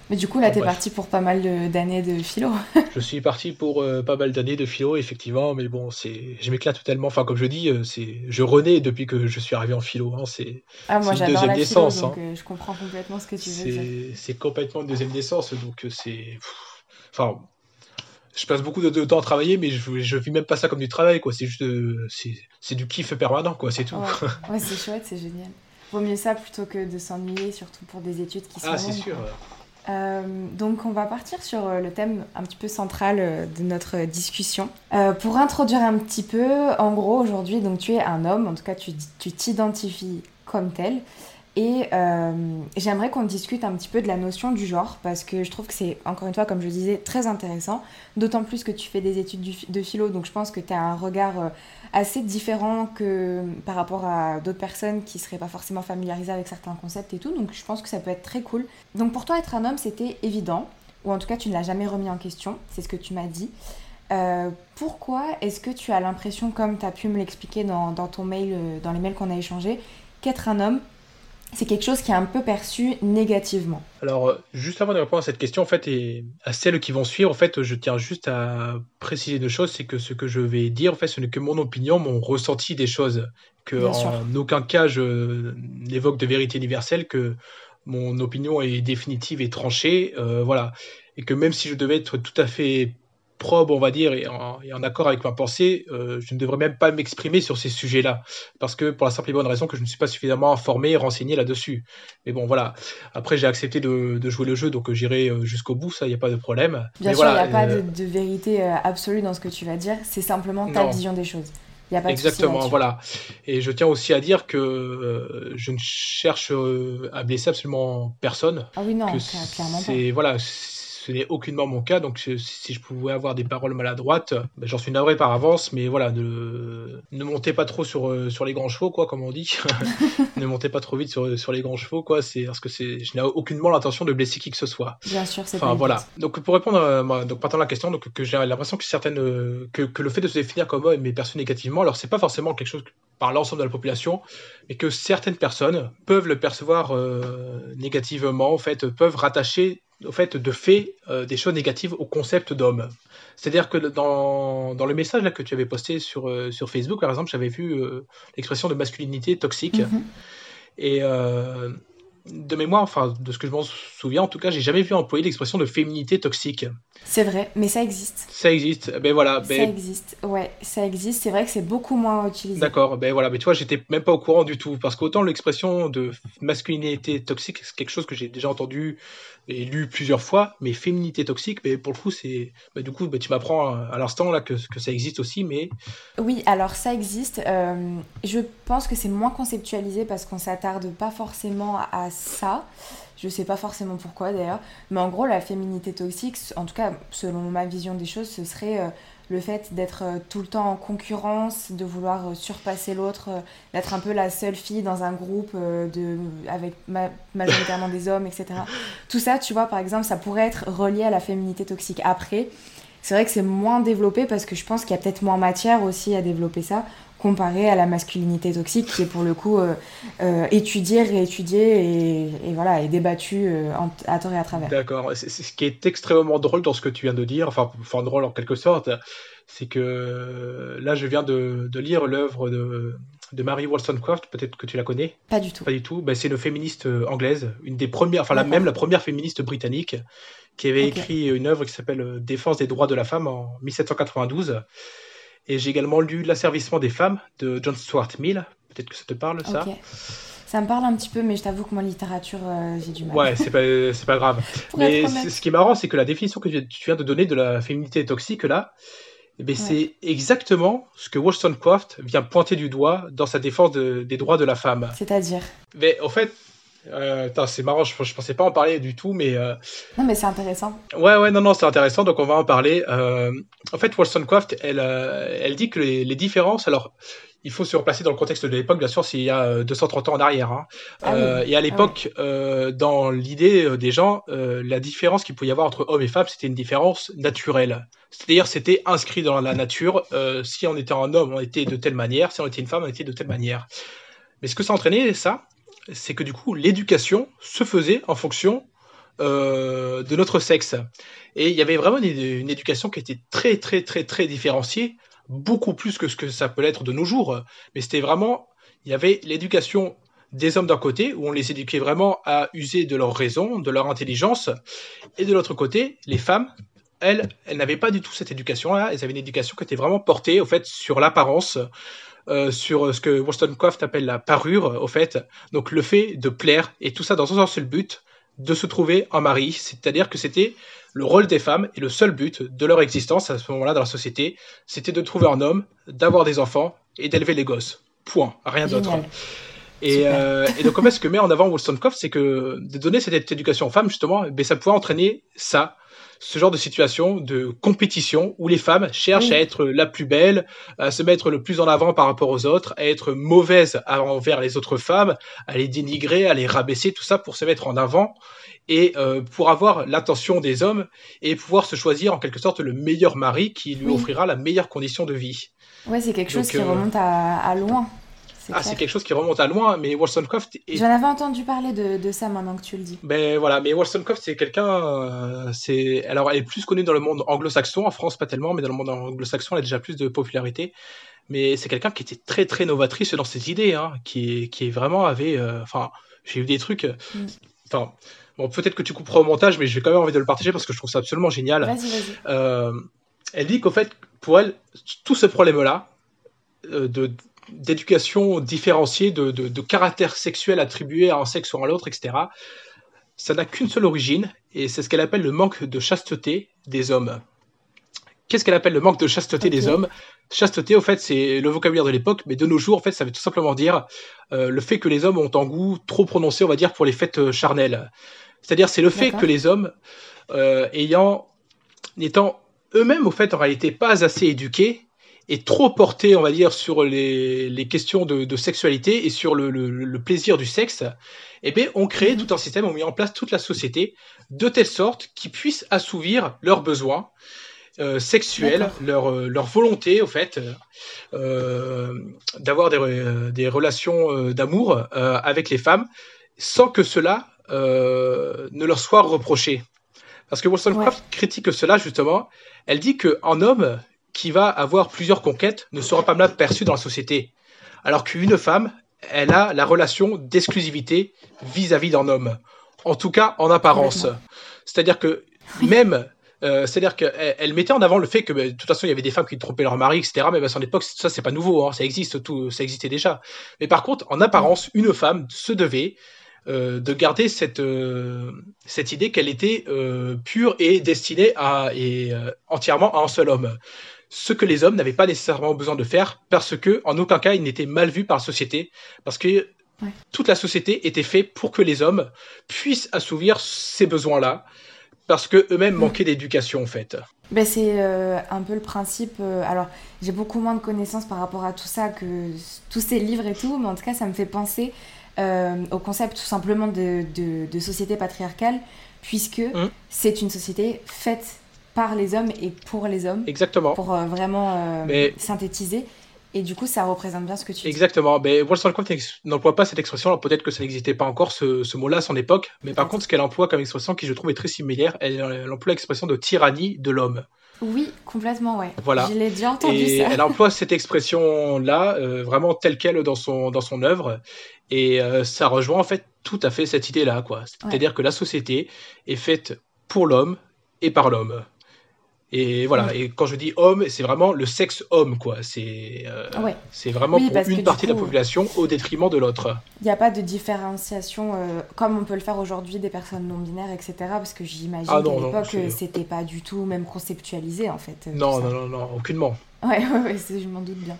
Mais du coup, là, t'es parti pour pas mal d'années de, de, philo. je suis parti pour euh, pas mal d'années de philo, effectivement, mais bon, c'est, je m'éclate tellement. Enfin, comme je dis, euh, c'est, je renais depuis que je suis arrivé en philo. Hein. C'est, ah, moi, une deuxième la naissance. donc hein. euh, je comprends complètement ce que tu veux dire. C'est complètement une deuxième naissance, donc c'est, enfin, je passe beaucoup de, de, temps à travailler, mais je, je vis même pas ça comme du travail, quoi. C'est juste, c'est, du kiff permanent, quoi. C'est tout. Ouais, ouais c'est chouette, c'est génial. Vaut mieux ça plutôt que de s'ennuyer, surtout pour des études qui sont Ah, c'est sûr. Euh, donc on va partir sur euh, le thème un petit peu central euh, de notre discussion. Pour introduire un petit peu, en gros aujourd'hui donc tu es un homme, en tout cas tu t'identifies comme tel. Et euh, j'aimerais qu'on discute un petit peu de la notion du genre, parce que je trouve que c'est, encore une fois, comme je disais, très intéressant. D'autant plus que tu fais des études de philo, donc je pense que tu as un regard euh, assez différent que par rapport à d'autres personnes qui seraient pas forcément familiarisées avec certains concepts et tout. Donc je pense que ça peut être très cool. Donc pour toi, être un homme, c'était évident, ou en tout cas, tu ne l'as jamais remis en question, c'est ce que tu m'as dit. Euh, pourquoi est-ce que tu as l'impression, comme tu as pu me l'expliquer dans, ton mail, dans les mails qu'on a échangés, qu'être un homme, c'est quelque chose qui est un peu perçu négativement. Alors, euh, juste avant de répondre à cette question, en fait, et à celles qui vont suivre, en fait, je tiens juste à préciser deux choses. C'est que ce que je vais dire, en fait, ce n'est que mon opinion, mon ressenti des choses. Que Bien en sûr. aucun cas je n'évoque de vérité universelle, que mon opinion est définitive et tranchée, euh, voilà. Et que même si je devais être tout à fait probe, on va dire, et en, et en accord avec ma pensée, euh, je ne devrais même pas m'exprimer sur ces sujets-là. Parce que pour la simple et bonne raison que je ne suis pas suffisamment informé et renseigné là-dessus. Mais bon, voilà. Après, j'ai accepté de, de, jouer le jeu, donc j'irai euh, jusqu'au bout, ça, il n'y a pas de problème. Bien Mais sûr, il voilà, n'y a pas euh, de, de, vérité euh, absolue dans ce que tu vas dire, c'est simplement ta non. vision des choses. Il y a pas Exactement, voilà. Et je tiens aussi à dire que euh, je ne cherche euh, à blesser absolument personne. Ah oui, non, que clairement pas. C'est voilà, ce n'est aucunement mon cas. Donc, si je pouvais avoir des paroles maladroites, ben, j'en suis navré par avance. Mais voilà, ne, ne montez pas trop sur, euh, sur les grands chevaux, quoi, comme on dit. ne montez pas trop vite sur, sur les grands chevaux, quoi. C'est parce que c'est, je n'ai aucunement l'intention de blesser qui que ce soit. Bien sûr, c'est enfin, voilà. Donc, pour répondre, à, donc partant de la question, donc que j'ai l'impression que certaines, que, que le fait de se définir comme homme est perçu négativement. Alors, c'est pas forcément quelque chose par l'ensemble de la population, mais que certaines personnes peuvent le percevoir euh, négativement, en fait, peuvent rattacher au fait de fait euh, des choses négatives au concept d'homme. C'est-à-dire que dans, dans le message là, que tu avais posté sur, euh, sur Facebook, par exemple, j'avais vu l'expression de masculinité toxique. Mm -hmm. Et de mémoire, enfin de ce que je m'en souviens, en tout cas, j'ai jamais vu employer l'expression de féminité toxique. C'est vrai, mais ça existe. Ça existe. Ben voilà. Ben... Ça existe. Ouais, ça existe. C'est vrai que c'est beaucoup moins utilisé. D'accord. Ben voilà. Mais tu vois, j'étais même pas au courant du tout parce qu'autant l'expression de masculinité toxique, c'est quelque chose que j'ai déjà entendu et lu plusieurs fois, mais féminité toxique, mais pour le coup, c'est. Ben, du coup, ben, tu m'apprends à l'instant là que, que, ça existe aussi, mais. Oui, alors ça existe. Euh, je pense que c'est moins conceptualisé parce qu'on s'attarde pas forcément à ça. Je sais pas forcément pourquoi d'ailleurs. Mais en gros, la féminité toxique, en tout cas, selon ma vision des choses, ce serait euh, le fait d'être euh, tout le temps en concurrence, de vouloir euh, surpasser l'autre, d'être un peu la seule fille dans un groupe avec majoritairement des hommes, etc. Tout ça, tu vois, par exemple, ça pourrait être relié à la féminité toxique. Après, c'est vrai que c'est moins développé parce que je pense qu'il y a peut-être moins matière aussi à développer ça comparé à la masculinité toxique qui est pour le coup euh, euh, étudiée, réétudiée et, voilà, et débattue euh, à tort et à travers. D'accord. Ce qui est extrêmement drôle dans ce que tu viens de dire, enfin, enfin drôle en quelque sorte, c'est que là je viens de, de lire l'œuvre de, de Mary Wollstonecraft, peut-être que tu la connais? Pas du tout. Pas du tout. Ben, c'est une féministe anglaise, une des premières, enfin la, même la première féministe britannique, qui avait écrit une œuvre qui s'appelle Défense des droits de la femme en 1792. Et j'ai également lu L'asservissement des femmes de John Stuart Mill. Peut-être que ça te parle, ça. Ça me parle un petit peu, mais je t'avoue que moi, littérature, euh, j'ai du mal. Ouais, c'est pas, c'est pas grave. mais ce qui est marrant, c'est que la définition que tu viens de donner de la féminité toxique, là, eh ben, c'est exactement ce que Wollstonecraft vient pointer du doigt dans sa défense des droits de la femme. C'est-à-dire? Mais en fait, euh, c'est marrant, je, je, pensais pas en parler du tout, mais. Euh, non, mais c'est intéressant. Ouais, ouais, non, non, c'est intéressant, donc on va en parler. Euh, en fait, Wollstonecraft, elle, elle dit que les, les, différences, alors, il faut se replacer dans le contexte de l'époque, bien sûr, s'il y a 230 ans en arrière. Hein. Ah et à ah l'époque, dans l'idée des gens, la différence qu'il pouvait y avoir entre hommes et femmes, c'était une différence naturelle. C'est-à-dire, c'était inscrit dans la nature. si on était un homme, on était de telle manière. Si on était une femme, on était de telle manière. Mais ce que ça entraînait, ça, c'est que du coup, l'éducation se faisait en fonction euh, de notre sexe. Et il y avait vraiment une, éducation qui était très, très, très, très différenciée, beaucoup plus que ce que ça peut être de nos jours. Mais c'était vraiment, il y avait l'éducation des hommes d'un côté, où on les éduquait vraiment à user de leur raison, de leur intelligence, et de l'autre côté, les femmes, elles, elles n'avaient pas du tout cette éducation-là, elles avaient une éducation qui était vraiment portée, au fait, sur l'apparence, euh, sur ce que Wollstonecraft appelle la parure, au fait. Donc le fait de plaire, et tout ça dans un seul but, de se trouver un mari. C'est-à-dire que c'était le rôle des femmes et le seul but de leur existence à ce moment-là dans la société, c'était de trouver un homme, d'avoir des enfants et d'élever les gosses. Point, rien d'autre. Et, euh, et, donc, comment est-ce que met en avant Wollstonecraft, c'est que de donner cette éducation aux femmes, justement, ben, ça pouvait entraîner ça, ce genre de situation de compétition où les femmes cherchent à être la plus belle, à se mettre le plus en avant par rapport aux autres, à être mauvaises envers les autres femmes, à les dénigrer, à les rabaisser, tout ça pour se mettre en avant et euh, pour avoir l'attention des hommes et pouvoir se choisir en quelque sorte le meilleur mari qui lui offrira la meilleure condition de vie. Ouais, c'est quelque chose qui euh, remonte à loin. Ah, c'est quelque chose qui remonte à loin, mais Wollstonecraft. J'en avais entendu parler de, de, ça maintenant que tu le dis. Ben voilà, mais Wollstonecraft, c'est quelqu'un. Euh, c'est alors, elle est plus connue dans le monde anglo-saxon, en France pas tellement, mais dans le monde anglo-saxon, elle a déjà plus de popularité. Mais c'est quelqu'un qui était très très novatrice dans ses idées, hein, qui, qui vraiment avait. Euh, enfin, j'ai eu des trucs. Euh, mm. Enfin, bon, peut-être que tu couperas au montage, mais je vais quand même envie de le partager parce que je trouve ça absolument génial. Vas-y, vas-y. elle dit qu'au fait, pour elle, tout ce problème-là, de d'éducation différenciée, de, de, caractère sexuel attribué à un sexe ou à l'autre, etc. Ça n'a qu'une seule origine, et c'est ce qu'elle appelle le manque de chasteté des hommes. Qu'est-ce qu'elle appelle le manque de chasteté des hommes? Chasteté, au fait, c'est le vocabulaire de l'époque, mais de nos jours, en fait, ça veut tout simplement dire euh, le fait que les hommes ont un goût trop prononcé, on va dire, pour les fêtes euh, charnelles. C'est-à-dire, c'est le fait que les hommes, euh, ayant, n'étant eux-mêmes, au fait, en réalité, pas assez éduqués, est trop porté, on va dire, sur les, les questions de, de, sexualité et sur le, le, le, plaisir du sexe, eh bien, on crée mhm. tout un système, on met en place toute la société de telle sorte qu'ils puissent assouvir leurs besoins euh, sexuels, leur, euh, leur volonté, au fait, euh, d'avoir des, des relations d'amour euh, avec les femmes, sans que cela ne leur soit reproché. Parce que Wollstonecraft ouais. critique cela justement. Elle dit qu'un homme qui va avoir plusieurs conquêtes ne sera pas mal perçu dans la société. Alors qu'une femme, elle a la relation d'exclusivité vis-à-vis d'un homme. En tout cas, en apparence. C'est-à-dire que même euh, c'est-à-dire qu'elle elle mettait en avant le fait que bah, de toute façon il y avait des femmes qui trompaient leur mari, etc. Mais à son époque, ça c'est pas nouveau, hein, ça existe, tout, ça existait déjà. Mais par contre, en apparence, une femme se devait euh, de garder cette, euh, cette idée qu'elle était pure et destinée à et entièrement à un seul homme. Ce que les hommes n'avaient pas nécessairement besoin de faire, parce que en aucun cas ils n'étaient mal vus par la société, parce que toute la société était faite pour que les hommes puissent assouvir ces besoins-là parce que eux-mêmes mm. manquaient d'éducation en fait. Ben c'est euh, un peu le principe. Euh, alors, j'ai beaucoup moins de connaissances par rapport à tout ça que tous ces livres et tout, mais en tout cas, ça me fait penser euh, au concept tout simplement de, de, société patriarcale, puisque mm. c'est une société faite par les hommes et pour les hommes. Exactement. Pour vraiment synthétiser. Et du coup, ça représente bien ce que tu dis. Exactement. Mais Wollstonecraft n'emploie pas cette expression. peut-être que ça n'existait pas encore ce, mot-là à son époque. Mais par contre, ce qu'elle emploie comme expression, qui je trouve est très similaire, elle, emploie l'expression de tyrannie de l'homme. Oui, complètement, ouais. Voilà. Je l'ai déjà entendu et ça. Elle emploie cette expression-là euh, vraiment telle qu'elle dans son, dans son œuvre. Et euh, ça rejoint en fait tout à fait cette idée-là, quoi. C'est-à-dire que la société est faite pour l'homme et par l'homme. Et voilà, et quand je dis homme, c'est vraiment le sexe homme, quoi. C'est euh, c'est vraiment pour une partie de la population au détriment de l'autre. Il n'y a pas de différenciation euh, comme on peut le faire aujourd'hui des personnes non binaires, etc. Parce que j'imagine ah qu'à l'époque, c'était pas du tout même conceptualisé, en fait. Euh, non, non, non, non, aucunement. Ouais, ouais, je m'en doute bien.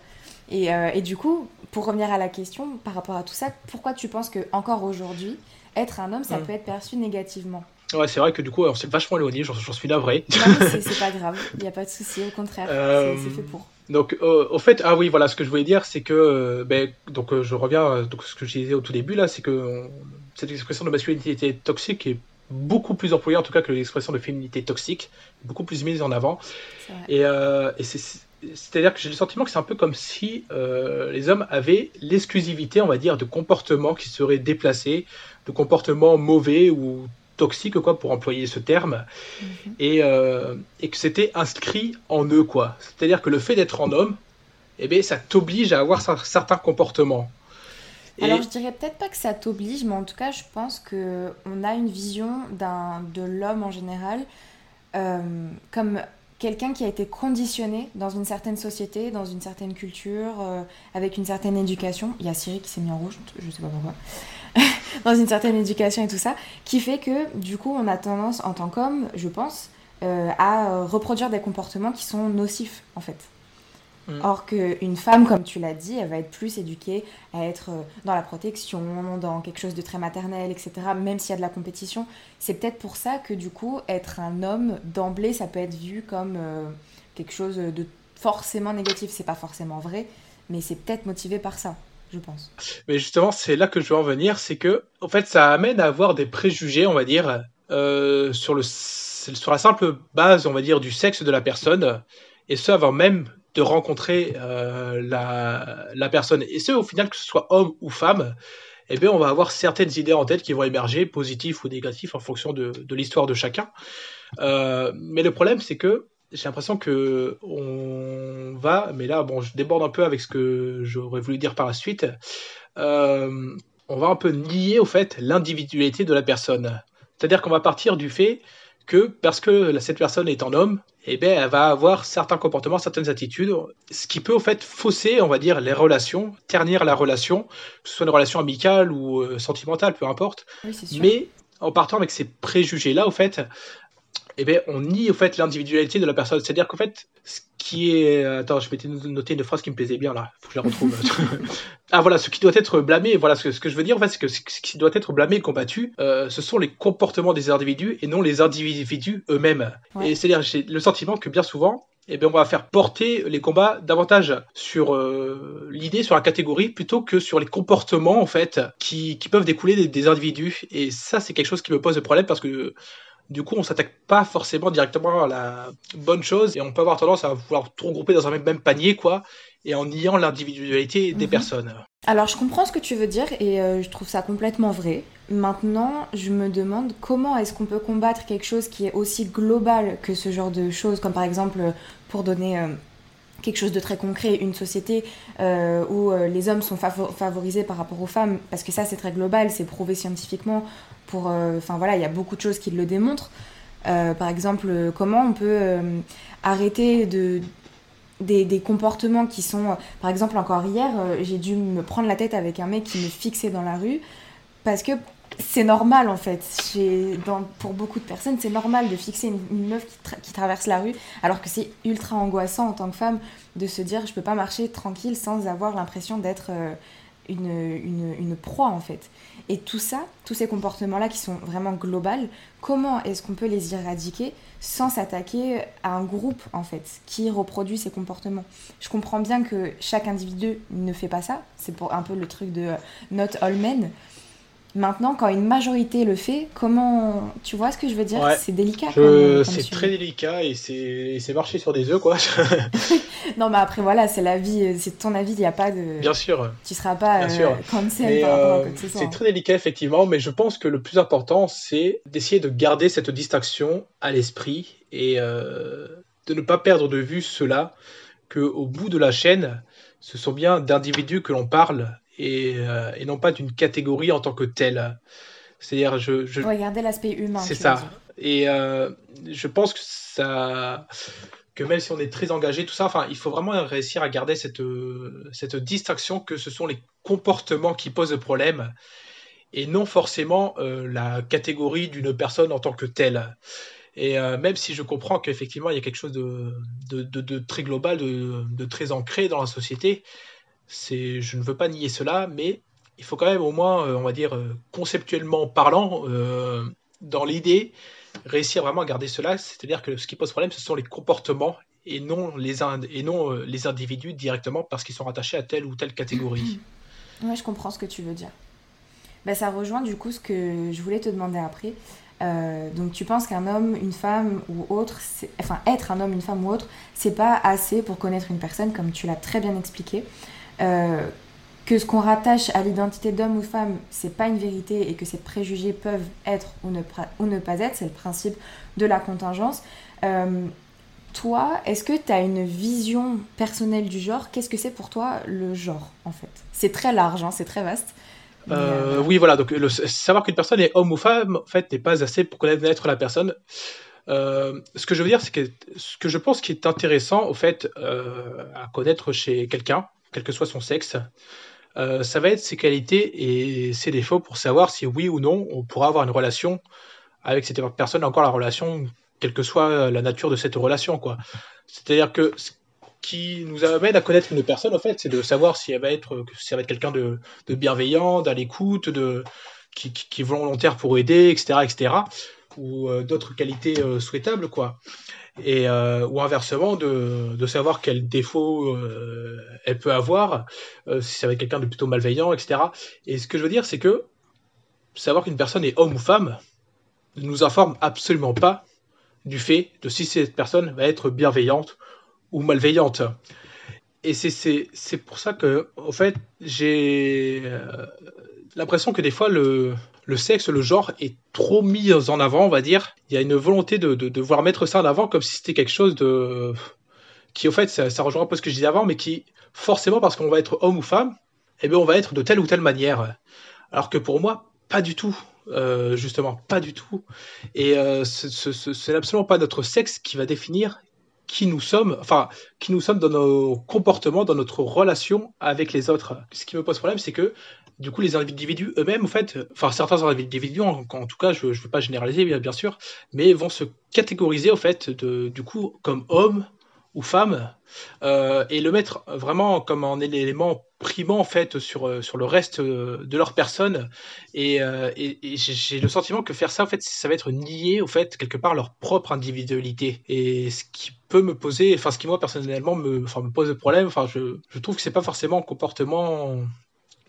Et, et, du coup, pour revenir à la question par rapport à tout ça, pourquoi tu penses que encore aujourd'hui, être un homme, ça mm. peut être perçu négativement? Ouais, c'est vrai que du coup, on s'est vachement éloigné, j'en suis navré. C'est pas grave, il n'y a pas de souci, au contraire, euh, c'est fait pour. Donc, euh, au fait, ah oui, voilà, ce que je voulais dire, c'est que, euh, ben, donc, je reviens, donc, ce que je disais au tout début, là, c'est que cette expression de masculinité toxique est beaucoup plus employée, en tout cas, que l'expression de féminité toxique, beaucoup plus mise en avant. Et, et c'est-à-dire que j'ai le sentiment que c'est un peu comme si les hommes avaient l'exclusivité, on va dire, de comportements qui seraient déplacés, de comportements mauvais ou toxique, quoi, pour employer ce terme, mhm. et, euh, et, que c'était inscrit en eux, quoi. C'est-à-dire que le fait d'être en homme, eh bien, ça t'oblige à avoir certains comportements. Alors, je dirais peut-être pas que ça t'oblige, mais en tout cas, je pense que on a une vision de l'homme en général euh, comme quelqu'un qui a été conditionné dans une certaine société, dans une certaine culture, euh, avec une certaine éducation. Il y a Siri qui s'est mis en rouge, je sais pas pourquoi. dans une certaine éducation et tout ça, qui fait que du coup on a tendance en tant qu'homme, je pense, euh, à reproduire des comportements qui sont nocifs en fait. Mm. Or qu'une femme, comme tu l'as dit, elle va être plus éduquée à être euh, dans la protection, dans quelque chose de très maternel, etc. Même s'il y a de la compétition. C'est peut-être pour ça que du coup, être un homme, d'emblée, ça peut être vu comme euh, quelque chose de forcément négatif. C'est pas forcément vrai, mais c'est peut-être motivé par ça je pense. Mais justement, c'est là que je veux en venir, c'est que, en fait, ça amène à avoir des préjugés, on va dire, euh, sur, le, sur la simple base, on va dire, du sexe de la personne, et ce avant même de rencontrer euh, la, la, personne. Et ce, au final, que ce soit homme ou femme, eh bien, on va avoir certaines idées en tête qui vont émerger, positives ou négatives, en fonction de, de l'histoire de chacun. Euh, mais le problème, c'est que j'ai l'impression que on va, mais là, bon, je déborde un peu avec ce que j'aurais voulu dire par la suite. Euh, on va un peu nier au fait l'individualité de la personne. C'est-à-dire qu'on va partir du fait que parce que cette personne est un homme, eh bien, elle va avoir certains comportements, certaines attitudes, ce qui peut au fait fausser, on va dire, les relations, ternir la relation, que ce soit une relation amicale ou euh, sentimentale, peu importe. Mais en partant avec ces préjugés-là, au fait, eh bien, on nie au fait l'individualité de la personne. C'est-à-dire qu'en fait, ce qui est. Attends, je m'étais noté une phrase qui me plaisait bien là. Faut que je la retrouve. ah voilà, ce qui doit être blâmé. Voilà, ce que, je veux dire en fait, c'est que ce qui doit être blâmé et combattu, euh, ce sont les comportements des individus et non les individus eux-mêmes. Et c'est-à-dire, j'ai le sentiment que bien souvent, eh bien, on va faire porter les combats davantage sur euh, l'idée, sur la catégorie, plutôt que sur les comportements, en fait, qui, peuvent découler des, des individus. Et ça, c'est quelque chose qui me pose problème parce que du coup, on s'attaque pas forcément directement à la bonne chose et on peut avoir tendance à vouloir tout regrouper dans un même, panier, quoi, et en niant l'individualité des mhm. personnes. Alors, je comprends ce que tu veux dire et euh, je trouve ça complètement vrai. Maintenant, je me demande comment est-ce qu'on peut combattre quelque chose qui est aussi global que ce genre de choses, comme par exemple, pour donner euh, quelque chose de très concret, une société euh, où euh, les hommes sont favorisés par rapport aux femmes, parce que ça c'est très global, c'est prouvé scientifiquement. Pour, euh, enfin voilà, il y a beaucoup de choses qui le démontrent. par exemple, comment on peut arrêter de, des, des, comportements qui sont, par exemple encore hier, j'ai dû me prendre la tête avec un mec qui me fixait dans la rue parce que c'est normal en fait. Pour beaucoup de personnes, c'est normal de fixer une, meuf qui, traverse la rue, alors que c'est ultra angoissant en tant que femme de se dire je peux pas marcher tranquille sans avoir l'impression d'être euh, une, une, une, proie en fait. Et tout ça, tous ces comportements-là qui sont vraiment globaux, comment est-ce qu'on peut les éradiquer sans s'attaquer à un groupe en fait qui reproduit ces comportements? Je comprends bien que chaque individu ne fait pas ça, c'est pour un peu le truc de euh, not all men. Maintenant, quand une majorité le fait, comment. Tu vois ce que je veux dire? C'est délicat. C'est très délicat et c'est marcher sur des œufs, quoi. non, mais après, voilà, c'est la vie, c'est ton avis, il n'y a pas de. Bien sûr. Tu ne seras pas Bien sûr. Euh, par rapport à quoi que ce soit. C'est très délicat, effectivement, mais je pense que le plus important, c'est d'essayer de garder cette distinction à l'esprit et euh, de ne pas perdre de vue cela, qu'au bout de la chaîne, ce sont bien d'individus que l'on parle euh, et, non pas d'une catégorie en tant que telle. C'est-à-dire, je, je... Regarder l'aspect humain. C'est ça. Et euh, je pense que ça, que même si on est très engagé, tout ça, enfin, il faut vraiment réussir à garder cette, cette distinction que ce sont les comportements qui posent problème et non forcément euh, la catégorie d'une personne en tant que telle. Et même si je comprends qu'effectivement il y a quelque chose de, de, de très global, de, très ancré dans la société, c'est, je ne veux pas nier cela, mais il faut quand même au moins, euh, on va dire, euh, conceptuellement parlant, euh, dans l'idée, réussir vraiment à garder cela. C'est-à-dire que ce qui pose problème, ce sont les comportements et non les, et non, les individus directement parce qu'ils sont rattachés à telle ou telle catégorie. Oui, je comprends ce que tu veux dire. Bah, ça rejoint du coup ce que je voulais te demander après. donc tu penses qu'un homme, une femme ou autre, enfin être un homme, une femme ou autre, c'est pas assez pour connaître une personne, comme tu l'as très bien expliqué. Euh, que ce qu'on rattache à l'identité d'homme ou femme, c'est pas une vérité et que ces préjugés peuvent être ou ne, ou ne pas être, c'est le principe de la contingence. Euh, toi, est-ce que tu as une vision personnelle du genre? Qu'est-ce que c'est pour toi le genre en fait? C'est très large, hein, c'est très vaste. Euh, oui, voilà. Donc, savoir qu'une personne est homme ou femme, en fait, n'est pas assez pour connaître la personne. ce que je veux dire, c'est que ce que je pense qui est intéressant, au fait, à connaître chez quelqu'un, quel que soit son sexe, euh, ça va être ses qualités et ses défauts pour savoir si oui ou non on pourra avoir une relation avec cette personne, encore la relation, quelle que soit la nature de cette relation. quoi. C'est-à-dire que ce qui nous amène à connaître une personne, en fait, c'est de savoir si elle va être, si être quelqu'un de, bienveillant, d'à l'écoute, de, qui, qui, est volontaire pour aider, etc., etc., ou euh, d'autres qualités euh, souhaitables, quoi. Et euh, ou inversement de, de savoir quels défauts euh, elle peut avoir si c'est avec quelqu'un de plutôt malveillant etc et ce que je veux dire c'est que savoir qu'une personne est homme ou femme ne nous informe absolument pas du fait de si cette personne va être bienveillante ou malveillante. Et c'est pour ça que en fait j'ai l'impression que des fois le le sexe, le genre est trop mis en avant, on va dire. Il y a une volonté de, de, vouloir mettre ça en avant comme si c'était quelque chose de. qui, au fait, ça, rejoint un peu ce que je disais avant, mais qui, forcément, parce qu'on va être homme ou femme, eh bien, on va être de telle ou telle manière. Alors que pour moi, pas du tout. Euh, justement, pas du tout. Et euh, c'est absolument pas notre sexe qui va définir qui nous sommes, enfin, qui nous sommes dans nos comportements, dans notre relation avec les autres. Ce qui me pose problème, c'est que du coup, les individus eux-mêmes, en fait, enfin certains individus, en, tout cas, je ne veux pas généraliser, bien sûr, mais vont se catégoriser, au fait, du coup, comme hommes ou femmes, euh, et le mettre vraiment comme un élément primant, en fait, sur, euh, sur le reste euh, de leur personne. Et, j'ai le sentiment que faire ça, en fait, ça va être nier, au fait, quelque part, leur propre individualité. Et ce qui peut me poser, enfin, ce qui, moi, personnellement, me, me pose problème, enfin, je, je trouve que c'est pas forcément un comportement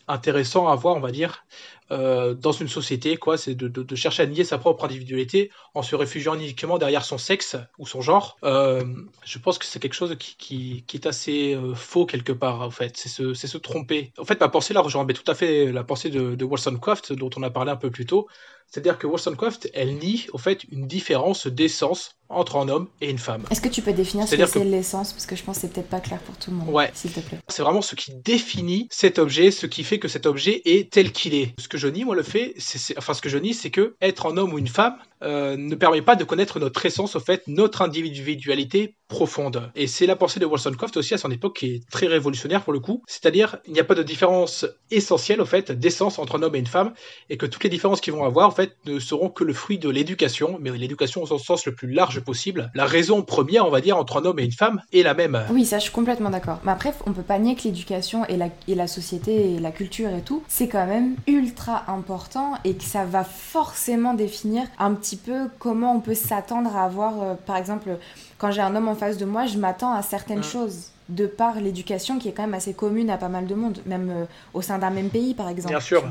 intéressant à voir, on va dire, euh, dans une société, quoi. C'est de, chercher à nier sa propre individualité en se réfugiant uniquement derrière son sexe ou son genre. Euh, je pense que c'est quelque chose qui, est assez euh, faux quelque part, en fait. C'est se, se, tromper. En fait, ma pensée là rejoint tout à fait la pensée de, de Wollstonecraft, dont on a parlé un peu plus tôt. C'est-à-dire que Wollstonecraft, elle nie, au fait, une différence d'essence entre un homme et une femme. Est-ce que tu peux définir ce que c'est l'essence? Parce que je pense que c'est peut-être pas clair pour tout le monde. Ouais. S'il te plaît. C'est vraiment ce qui définit cet objet, ce qui fait que cet objet est tel qu'il est. Ce que je nie, moi, le fait, c'est, enfin, ce que je nie, c'est que être un homme ou une femme euh, ne permet pas de connaître notre essence, au fait, notre individualité profonde. Et c'est la pensée de Wollstonecraft aussi à son époque qui est très révolutionnaire pour le coup. C'est-à-dire, il n'y a pas de différence essentielle, au fait, d'essence entre un homme et une femme, et que toutes les différences qu'ils vont avoir, en fait, ne seront que le fruit de l'éducation, mais l'éducation au sens le plus large possible. La raison première, on va dire, entre un homme et une femme est la même. Oui, ça, je suis complètement d'accord. Mais après, on peut pas nier que l'éducation et la, et la société et la culture et tout, c'est quand même ultra important et que ça va forcément définir un petit peu comment on peut s'attendre à avoir, euh, par exemple, quand j'ai un homme en face de moi, je m'attends à certaines choses de par l'éducation qui est quand même assez commune à pas mal de monde, même euh, au sein d'un même pays, par exemple. Bien sûr.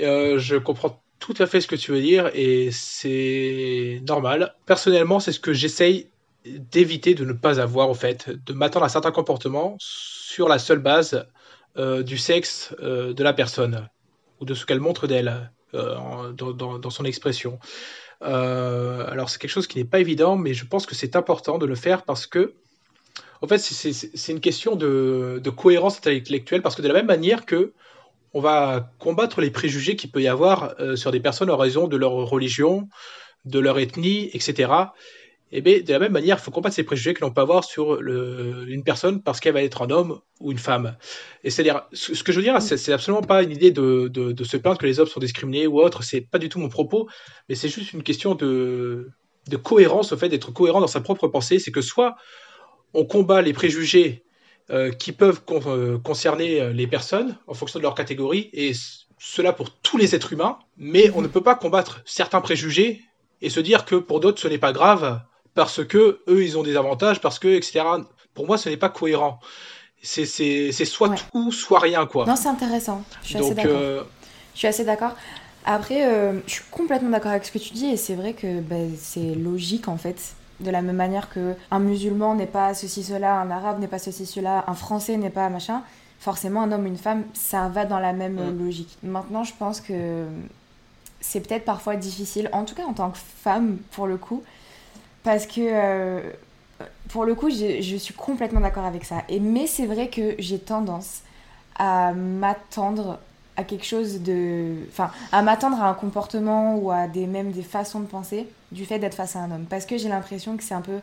Euh, je comprends tout à fait ce que tu veux dire et c'est normal. Personnellement, c'est ce que j'essaye d'éviter de ne pas avoir, au fait, de m'attendre à certains comportements sur la seule base euh, du sexe de la personne ou de ce qu'elle montre d'elle euh, dans, son expression. Alors c'est quelque chose qui n'est pas évident, mais je pense que c'est important de le faire parce que, en fait, c'est une question de, de cohérence intellectuelle parce que de la même manière que on va combattre les préjugés qu'il peut y avoir euh, sur des personnes en raison de leur religion, de leur ethnie, etc. Et eh bien, de la même manière, il faut combattre ces préjugés que l'on peut avoir sur une personne parce qu'elle va être un homme ou une femme. Et c'est-à-dire, ce que je veux dire, c'est absolument pas une idée de, se plaindre que les hommes sont discriminés ou autre, c'est pas du tout mon propos, mais c'est juste une question de, de cohérence, au fait d'être cohérent dans sa propre pensée. C'est que soit on combat les préjugés euh, qui peuvent euh, concerner euh, les personnes en fonction de leur catégorie, et cela pour tous les êtres humains, mais on ne peut pas combattre certains préjugés et se dire que pour d'autres ce n'est pas grave parce que eux ils ont des avantages, parce que etc. Pour moi ce n'est pas cohérent. C'est soit tout, soit rien quoi. Non, c'est intéressant. Je suis assez d'accord. Je suis assez d'accord. Après, je suis complètement d'accord avec ce que tu dis et c'est vrai que ben, c'est logique en fait de la même manière que un musulman n'est pas ceci cela, un arabe n'est pas ceci cela, un français n'est pas machin, forcément un homme une femme, ça va dans la même mm. logique. Maintenant, je pense que c'est peut-être parfois difficile, en tout cas en tant que femme pour le coup, parce que euh, pour le coup, je, je suis complètement d'accord avec ça. Et, mais c'est vrai que j'ai tendance à m'attendre à quelque chose de. Enfin, à m'attendre à un comportement ou à des, même des façons de penser du fait d'être face à un homme. Parce que j'ai l'impression que c'est un peu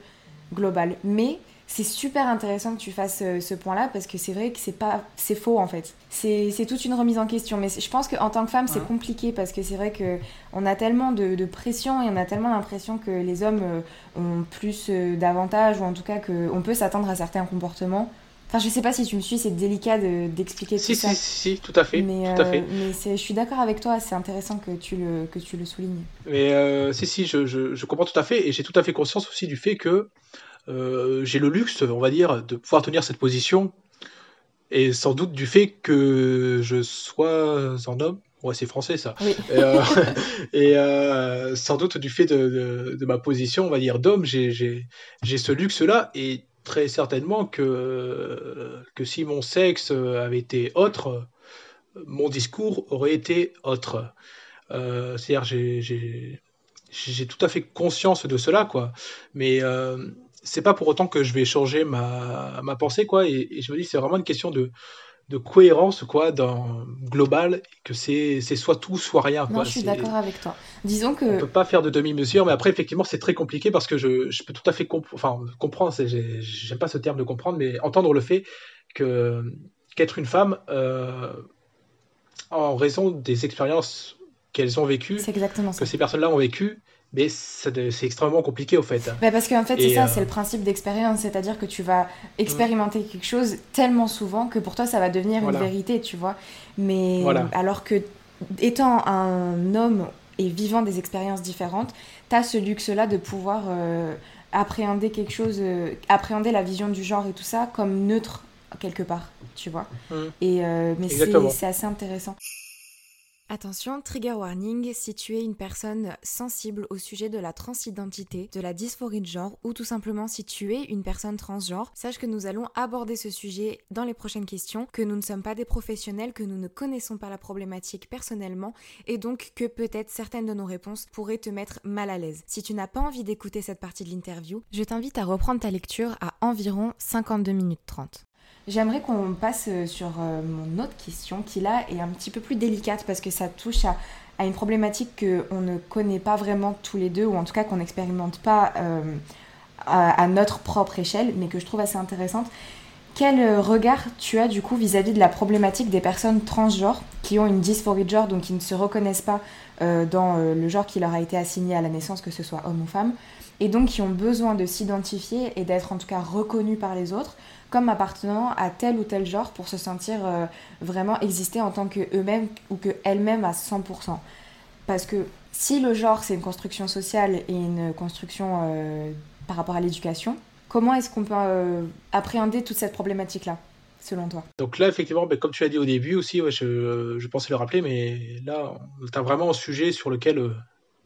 global. Mais c'est super intéressant que tu fasses euh, ce, point-là parce que c'est vrai que c'est pas c'est faux en fait c'est toute une remise en question mais je pense qu'en tant que femme c'est compliqué parce que c'est vrai que on a tellement de, pression et on a tellement l'impression que les hommes euh, ont plus euh, d'avantages ou en tout cas qu'on peut s'attendre à certains comportements Enfin, je sais pas si tu me suis, c'est délicat d'expliquer tout ça. Si, si, tout à fait. Mais, tout à fait. mais je suis d'accord avec toi, c'est intéressant que tu le, que tu le soulignes. Mais euh, si, si, je, je, je, comprends tout à fait, et j'ai tout à fait conscience aussi du fait que euh, j'ai le luxe, on va dire, de pouvoir tenir cette position, et sans doute du fait que je sois un homme. Ouais, c'est français ça. Oui. Et, euh, sans doute du fait de, de, de ma position, on va dire, d'homme, j'ai ce luxe-là, et très certainement que, que si mon sexe avait été autre, mon discours aurait été autre. Euh, C'est-à-dire, j'ai tout à fait conscience de cela, quoi. Mais euh, c'est pas pour autant que je vais changer ma, ma pensée, quoi. Et, et je me dis, c'est vraiment une question de, de cohérence quoi dans global que c'est soit tout soit rien quoi. Non, je suis d'accord avec toi. Disons que on peut pas faire de demi-mesure mais après effectivement c'est très compliqué parce que je, je peux tout à fait enfin comprendre j'aime pas ce terme de comprendre mais entendre le fait que qu'être une femme euh, en raison des expériences qu'elles ont vécues que ces personnes-là ont vécues mais c'est extrêmement compliqué au fait. Bah parce qu'en fait, c'est ça, euh, c'est le principe d'expérience, c'est-à-dire que tu vas expérimenter quelque chose tellement souvent que pour toi, ça va devenir une vérité, tu vois. Mais alors que, étant un homme et vivant des expériences différentes, tu as ce luxe-là de pouvoir euh, appréhender quelque chose, euh, appréhender la vision du genre et tout ça comme neutre quelque part, tu vois. Mmh. Et, mais c'est assez intéressant. Attention, trigger warning, si tu es une personne sensible au sujet de la transidentité, de la dysphorie de genre ou tout simplement si tu es une personne transgenre, sache que nous allons aborder ce sujet dans les prochaines questions, que nous ne sommes pas des professionnels, que nous ne connaissons pas la problématique personnellement et donc que peut-être certaines de nos réponses pourraient te mettre mal à l'aise. Si tu n'as pas envie d'écouter cette partie de l'interview, je t'invite à reprendre ta lecture à environ 52 minutes 30. J'aimerais qu'on passe euh, sur euh, mon autre question qui là est un petit peu plus délicate parce que ça touche à, une problématique qu'on ne connaît pas vraiment tous les deux ou en tout cas qu'on n'expérimente pas euh, à, notre propre échelle mais que je trouve assez intéressante. Quel regard tu as du coup vis-à-vis de la problématique des personnes transgenres qui ont une dysphorie de genre donc qui ne se reconnaissent pas dans le genre qui leur a été assigné à la naissance que ce soit homme ou femme et donc qui ont besoin de s'identifier et d'être en tout cas reconnus par les autres comme appartenant à tel ou tel genre pour se sentir euh, vraiment exister en tant qu'eux-mêmes ou qu'elles-mêmes à 100%. Parce que si le genre c'est une construction sociale et une construction euh, par rapport à l'éducation, comment est-ce qu'on peut euh, appréhender toute cette problématique-là selon toi? Donc là, effectivement, ben, comme tu l'as dit au début aussi, je, je, pensais le rappeler, mais là, tu as vraiment un sujet sur lequel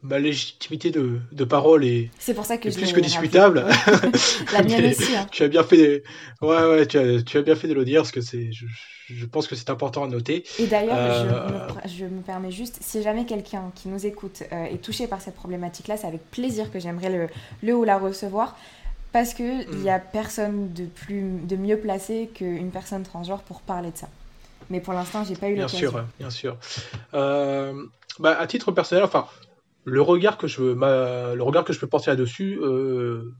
ma légitimité de, de parole est, c'est pour ça que plus que discutable. La mienne aussi. Hein. Tu as bien fait, ouais, ouais, tu as, tu as, bien fait de le dire parce que c'est, je, je, pense que c'est important à noter. Et d'ailleurs, je, je, me permets juste, si jamais quelqu'un qui nous écoute euh, est touché par cette problématique-là, c'est avec plaisir que j'aimerais le, le ou la recevoir. Parce qu'il n'y a mm. personne de, plus, de mieux placé qu'une personne transgenre pour parler de ça. Mais pour l'instant, j'ai pas eu l'occasion. Bien sûr, bien sûr. Euh, bah, à titre personnel, enfin, le regard que je le regard que je peux porter là-dessus euh,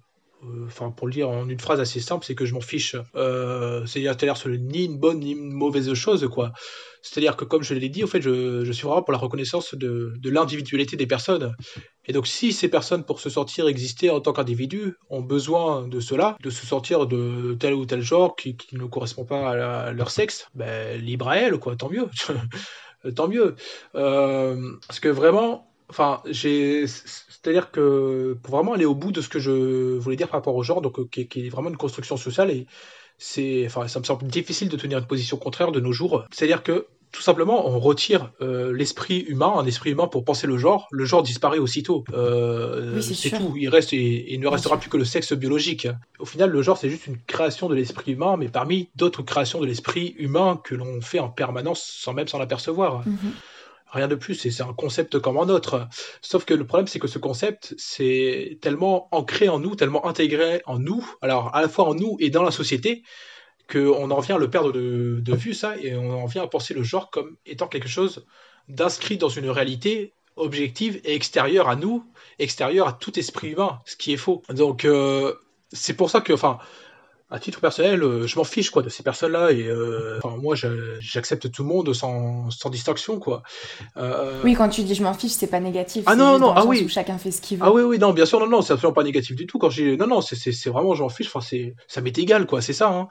euh, enfin pour le dire en une phrase assez simple c'est que je m'en fiche. Euh, c'est-à-dire c'est ni une bonne ni une mauvaise chose quoi. C'est-à-dire que comme je l'ai dit au fait je, je, suis vraiment pour la reconnaissance de, de l'individualité des personnes. Et donc si ces personnes pour se sentir exister en tant qu'individus ont besoin de cela de se sentir de tel ou tel genre qui, qui ne correspond pas à, leur sexe ben libre à elles quoi. Tant mieux. Tant mieux. Euh, parce que vraiment Enfin, j'ai, c'est-à-dire que pour vraiment aller au bout de ce que je voulais dire par rapport au genre, donc euh, qui, est vraiment une construction sociale, et c'est, enfin, ça me semble difficile de tenir une position contraire de nos jours. C'est-à-dire que tout simplement, on retire euh, l'esprit humain, un esprit humain pour penser le genre. Le genre disparaît aussitôt. Euh, c'est tout. Il reste et, il ne restera plus que le sexe biologique. Au final, le genre c'est juste une création de l'esprit humain, mais parmi d'autres créations de l'esprit humain que l'on fait en permanence sans même s'en apercevoir. Mhm. Rien de plus, c'est un concept comme un autre. Sauf que le problème, c'est que ce concept, c'est tellement ancré en nous, tellement intégré en nous, alors à la fois en nous et dans la société, qu'on en vient à le perdre de, vue, ça, et on en vient à penser le genre comme étant quelque chose d'inscrit dans une réalité objective et extérieure à nous, extérieure à tout esprit humain, ce qui est faux. Donc, euh, c'est pour ça que, enfin, à titre personnel, euh, je m'en fiche quoi de ces personnes-là et euh, moi j'accepte tout le monde sans, sans distinction quoi. Euh, oui, quand tu dis je m'en fiche, c'est pas négatif. Ah non non, ah oui. Chacun fait ce qu'il veut. Ah oui oui non, bien sûr non non, c'est absolument pas négatif du tout quand j'ai non non, c'est vraiment je m'en fiche, enfin c'est ça m'est égal quoi, c'est ça hein.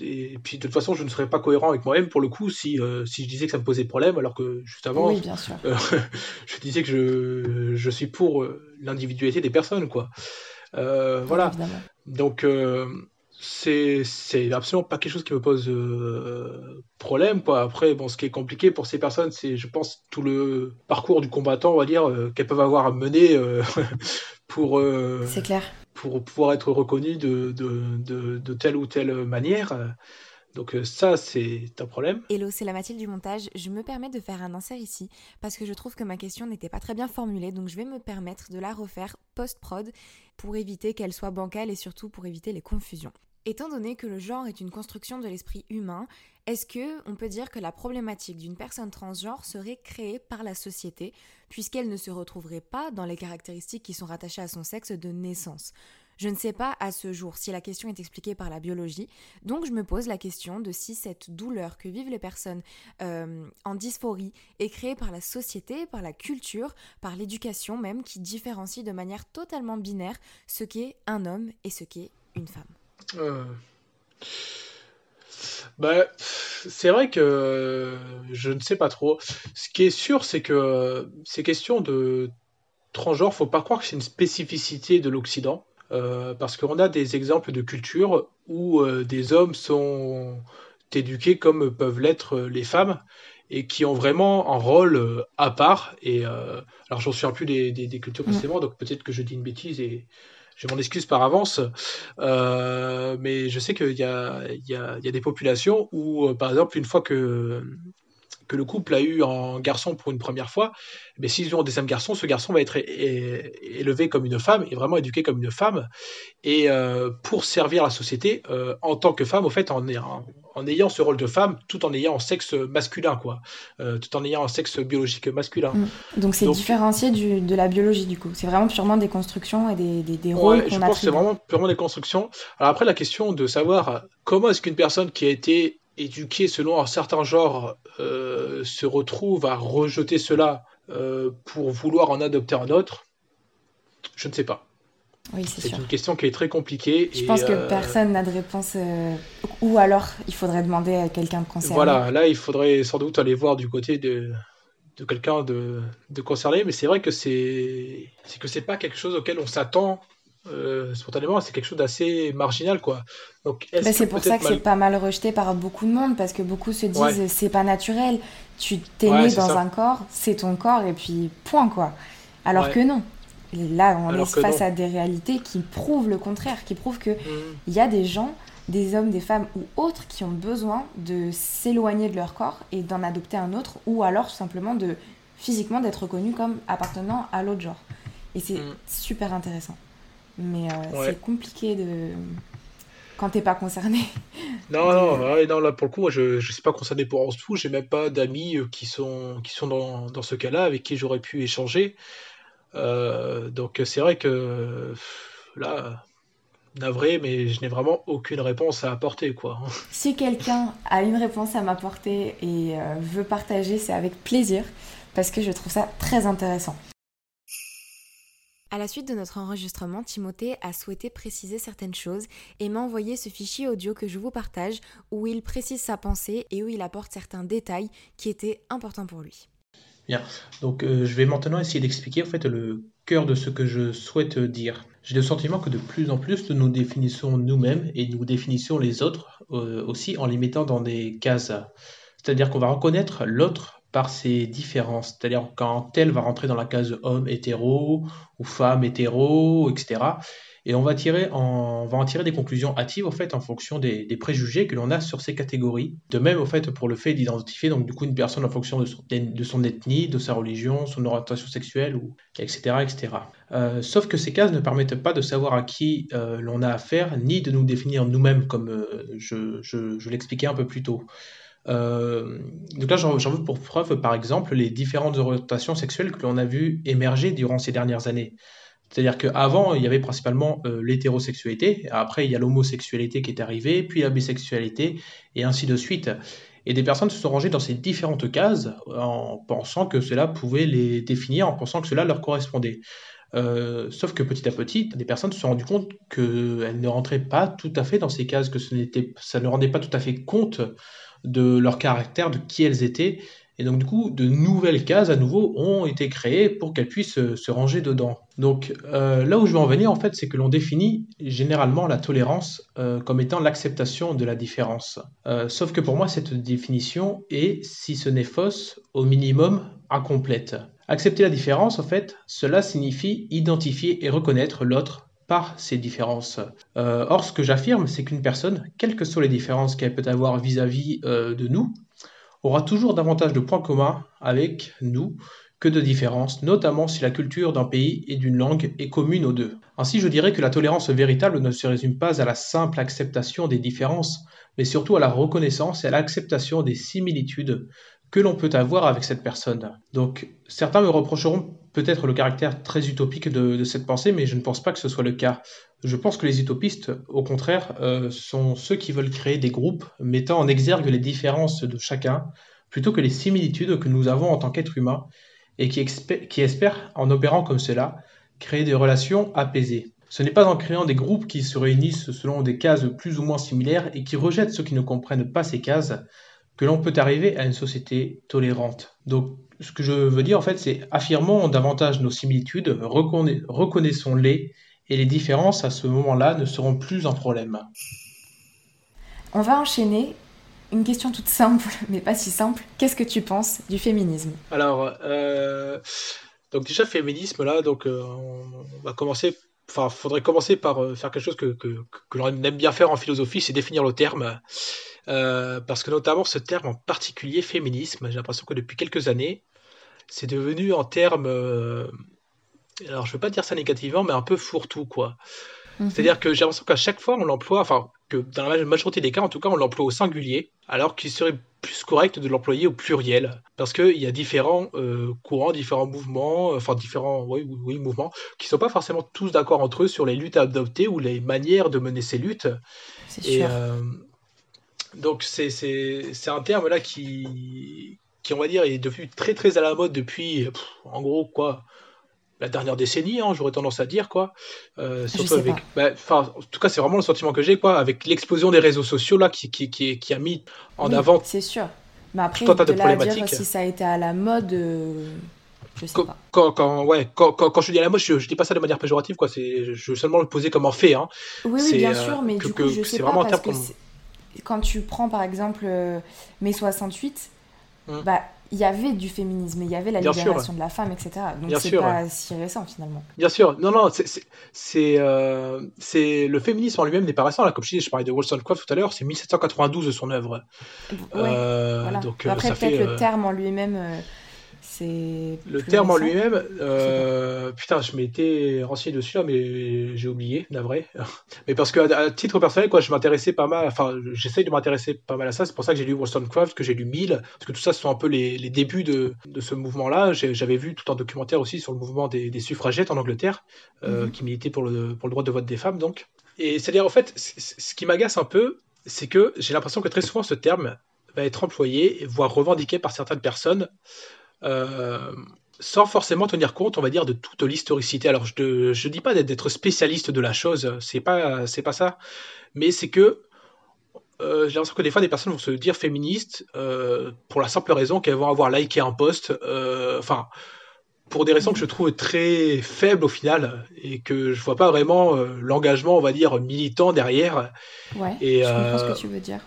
Et puis de toute façon, je ne serais pas cohérent avec moi-même pour le coup si, si je disais que ça me posait problème alors que juste avant oui, bien sûr. je disais que je, je suis pour l'individualité des personnes quoi. voilà. Donc c'est absolument pas quelque chose qui me pose euh, problème quoi. Après bon ce qui est compliqué pour ces personnes c'est je pense tout le parcours du combattant on va dire euh, qu'elles peuvent avoir à mener euh, pour c'est clair pour pouvoir être reconnues de, de, de, de, telle ou telle manière. Donc ça, c'est un problème. Hello, c'est la Mathilde du montage. Je me permets de faire un insert ici parce que je trouve que ma question n'était pas très bien formulée, donc je vais me permettre de la refaire post-prod pour éviter qu'elle soit bancale et surtout pour éviter les confusions. Étant donné que le genre est une construction de l'esprit humain, est-ce que on peut dire que la problématique d'une personne transgenre serait créée par la société puisqu'elle ne se retrouverait pas dans les caractéristiques qui sont rattachées à son sexe de naissance? Je ne sais pas à ce jour si la question est expliquée par la biologie, donc je me pose la question de si cette douleur que vivent les personnes euh, en dysphorie est créée par la société, par la culture, par l'éducation même, qui différencie de manière totalement binaire ce qu'est un homme et ce qu'est une femme. Euh. Bah, c'est vrai que je ne sais pas trop. Ce qui est sûr, c'est que ces questions de transgenre, faut pas croire que c'est une spécificité de l'Occident, euh, parce qu'on a des exemples de cultures où euh, des hommes sont éduqués comme peuvent l'être les femmes, et qui ont vraiment un rôle à part. Et alors, j'en souviens plus des, des, cultures précédemment, donc peut-être que je dis une bêtise et je m'en excuse par avance, mais je sais qu'il y, a, des populations où, par exemple, une fois que que le couple a eu en garçon pour une première fois, mais s'ils ont un deuxième garçon, ce garçon va être élevé comme une femme et vraiment éduqué comme une femme, et euh, pour servir la société euh, en tant que femme, au fait, en, en, ayant ce rôle de femme, tout en ayant un sexe masculin, quoi, euh, tout en ayant un sexe biologique masculin. Mm. Donc c'est différencié du, de la biologie du coup. C'est vraiment purement des constructions et des, des, des rôles. je pense que c'est vraiment purement des constructions. Alors après la question de savoir comment est-ce qu'une personne qui a été éduqué selon un certain genre euh, se retrouve à rejeter cela euh, pour vouloir en adopter un autre, je ne sais pas. Oui, c'est une question qui est très compliquée. Je pense que euh, personne n'a de réponse. Ou alors, il faudrait demander à quelqu'un de concerné. Voilà, là, il faudrait sans doute aller voir du côté de, de quelqu'un de, de, concerné. Mais c'est vrai que c'est que c'est pas quelque chose auquel on s'attend euh, spontanément, c'est quelque chose d'assez marginal, quoi. Donc, bah, c'est pour ça que c'est pas mal rejeté par beaucoup de monde, parce que beaucoup se disent c'est pas naturel. Tu t'es né dans un corps, c'est ton corps, et puis point, quoi. Alors que non. là, on est face à des réalités qui prouvent le contraire, qui prouvent que mmh. il y a des gens, des hommes, des femmes ou autres qui ont besoin de s'éloigner de leur corps et d'en adopter un autre, ou alors simplement de physiquement d'être reconnu comme appartenant à l'autre genre. Et c'est mmh. super intéressant. Mais euh, c'est compliqué de quand t'es pas concerné. Non, non, non, là pour le coup, moi je ne suis pas concerné pour tout. J'ai même pas d'amis euh, qui sont, qui sont dans, dans ce cas-là avec qui j'aurais pu échanger. Euh, donc c'est vrai que là, navré, mais je n'ai vraiment aucune réponse à apporter. quoi. Si quelqu'un a une réponse à m'apporter et veut partager, c'est avec plaisir parce que je trouve ça très intéressant. À la suite de notre enregistrement, Timothée a souhaité préciser certaines choses et m'a envoyé ce fichier audio que je vous partage où il précise sa pensée et où il apporte certains détails qui étaient importants pour lui. Bien, donc euh, je vais maintenant essayer d'expliquer en fait le cœur de ce que je souhaite dire. J'ai le sentiment que de plus en plus nous définissons nous-mêmes et nous définissons les autres euh, aussi en les mettant dans des cases. C'est-à-dire qu'on va reconnaître l'autre par ses différences. C'est-à-dire quand tel va rentrer dans la case homme hétéro ou femme hétéro, etc. Et on va, en, tirer des conclusions hâtives en fait en fonction des, préjugés que l'on a sur ces catégories. De même au fait pour le fait d'identifier donc du coup une personne en fonction de son, ethnie, de sa religion, son orientation sexuelle, ou, etc. etc. Euh, sauf que ces cases ne permettent pas de savoir à qui euh, l'on a affaire, ni de nous définir nous-mêmes comme euh, je l'expliquais un peu plus tôt. Euh, donc là, j'en veux pour preuve, par exemple, les différentes orientations sexuelles que l'on a vues émerger durant ces dernières années. C'est-à-dire qu'avant, il y avait principalement euh, l'hétérosexualité, après, il y a l'homosexualité qui est arrivée, puis la bisexualité, et ainsi de suite. Et des personnes se sont rangées dans ces différentes cases en pensant que cela pouvait les définir, en pensant que cela leur correspondait. Euh, sauf que petit à petit, des personnes se sont rendues compte qu'elles ne rentraient pas tout à fait dans ces cases, que ça ne rendait pas tout à fait compte de leur caractère, de qui elles étaient. Et donc du coup, de nouvelles cases à nouveau ont été créées pour qu'elles puissent se, ranger dedans. Donc euh, là où je veux en venir, en fait, c'est que l'on définit généralement la tolérance euh, comme étant l'acceptation de la différence. Euh, sauf que pour moi, cette définition est, si ce n'est fausse, au minimum incomplète. Accepter la différence, en fait, cela signifie identifier et reconnaître l'autre par ces différences. Euh, or, ce que j'affirme, c'est qu'une personne, quelles que soient les différences qu'elle peut avoir vis-à-vis euh, de nous, aura toujours davantage de points communs avec nous que de différences, notamment si la culture d'un pays et d'une langue est commune aux deux. Ainsi, je dirais que la tolérance véritable ne se résume pas à la simple acceptation des différences, mais surtout à la reconnaissance et à l'acceptation des similitudes que l'on peut avoir avec cette personne. Donc certains me reprocheront peut-être le caractère très utopique de, cette pensée, mais je ne pense pas que ce soit le cas. Je pense que les utopistes, au contraire, euh, sont ceux qui veulent créer des groupes mettant en exergue les différences de chacun, plutôt que les similitudes que nous avons en tant qu'être humain, et qui espèrent, en opérant comme cela, créer des relations apaisées. Ce n'est pas en créant des groupes qui se réunissent selon des cases plus ou moins similaires et qui rejettent ceux qui ne comprennent pas ces cases que l'on peut arriver à une société tolérante. Donc, ce que je veux dire, en fait, c'est affirmons davantage nos similitudes, reconnaissons-les, et les différences à ce moment-là ne seront plus un problème. On va enchaîner une question toute simple, mais pas si simple. Qu'est-ce que tu penses du féminisme? Alors, euh, donc déjà féminisme là, donc euh, on va commencer. Enfin, faudrait commencer par euh, faire quelque chose que, que, que l'on aime bien faire en philosophie, c'est définir le terme. Parce que notamment ce terme en particulier, féminisme, j'ai l'impression que depuis quelques années, c'est devenu en terme alors je veux pas dire ça négativement, mais un peu fourre-tout, quoi. Mhm. C'est-à-dire que j'ai l'impression qu'à chaque fois on l'emploie, enfin que dans la majorité des cas en tout cas on l'emploie au singulier, alors qu'il serait plus correct de l'employer au pluriel, parce qu'il y a différents euh, courants, différents mouvements, euh, enfin différents oui, oui, mouvements, qui sont pas forcément tous d'accord entre eux sur les luttes à adopter ou les manières de mener ces luttes. C'est sûr. Euh, donc c'est un terme là qui, qui on va dire est devenu très très à la mode depuis en gros quoi la dernière décennie, hein, j'aurais tendance à dire quoi. Euh, surtout avec, bah, en tout cas, c'est vraiment le sentiment que j'ai quoi, avec l'explosion des réseaux sociaux là, qui, qui, qui, qui a mis en avant. C'est sûr. Mais après, tout un tas de, problématiques. Dire si ça a été à la mode. Euh, je sais quand, pas. Quand, quand, ouais, quand, quand, je dis à la mode, je, je dis pas ça de manière péjorative, quoi. C'est, je veux seulement le poser comme un fait. Hein. Oui, oui, bien sûr, mais du coup, je sais pas parce que quand tu prends par exemple euh, mai 68, hum. bah il y avait du féminisme, il y avait la libération de la femme, etc. Donc c'est pas si récent finalement. Bien sûr, non, non, c'est euh, le féminisme en lui-même n'est pas récent. Là, comme je disais, je parlais de Wollstonecraft tout à l'heure, c'est 1792 de son œuvre. Ouais, euh, donc, euh, Après, peut-être le terme en lui-même le terme en lui-même, euh, putain, je m'étais renseigné dessus, mais j'ai oublié, vrai. mais parce que à, titre personnel, quoi, je m'intéressais pas mal, enfin, j'essaye de m'intéresser pas mal à ça. C'est pour ça que j'ai lu Wollstonecraft, que j'ai lu 1000, parce que tout ça, ce sont un peu les, débuts de, ce mouvement-là. J'avais vu tout un documentaire aussi sur le mouvement des, suffragettes en Angleterre, euh, mhm. qui militait pour le, pour le droit de vote des femmes, donc. Et c'est-à-dire, en fait, ce qui m'agace un peu, c'est que j'ai l'impression que très souvent ce terme va être employé, voire revendiqué par certaines personnes sans forcément tenir compte, on va dire, de toute l'historicité. Alors, je ne dis pas d'être spécialiste de la chose, c'est pas, c'est pas ça, mais c'est que euh, j'ai l'impression que des fois, des personnes vont se dire féministes euh, pour la simple raison qu'elles vont avoir liké un post, enfin, pour des raisons que je trouve très faibles au final, et que je vois pas vraiment l'engagement, on va dire, militant derrière. Ouais, et, je comprends ce que tu veux dire.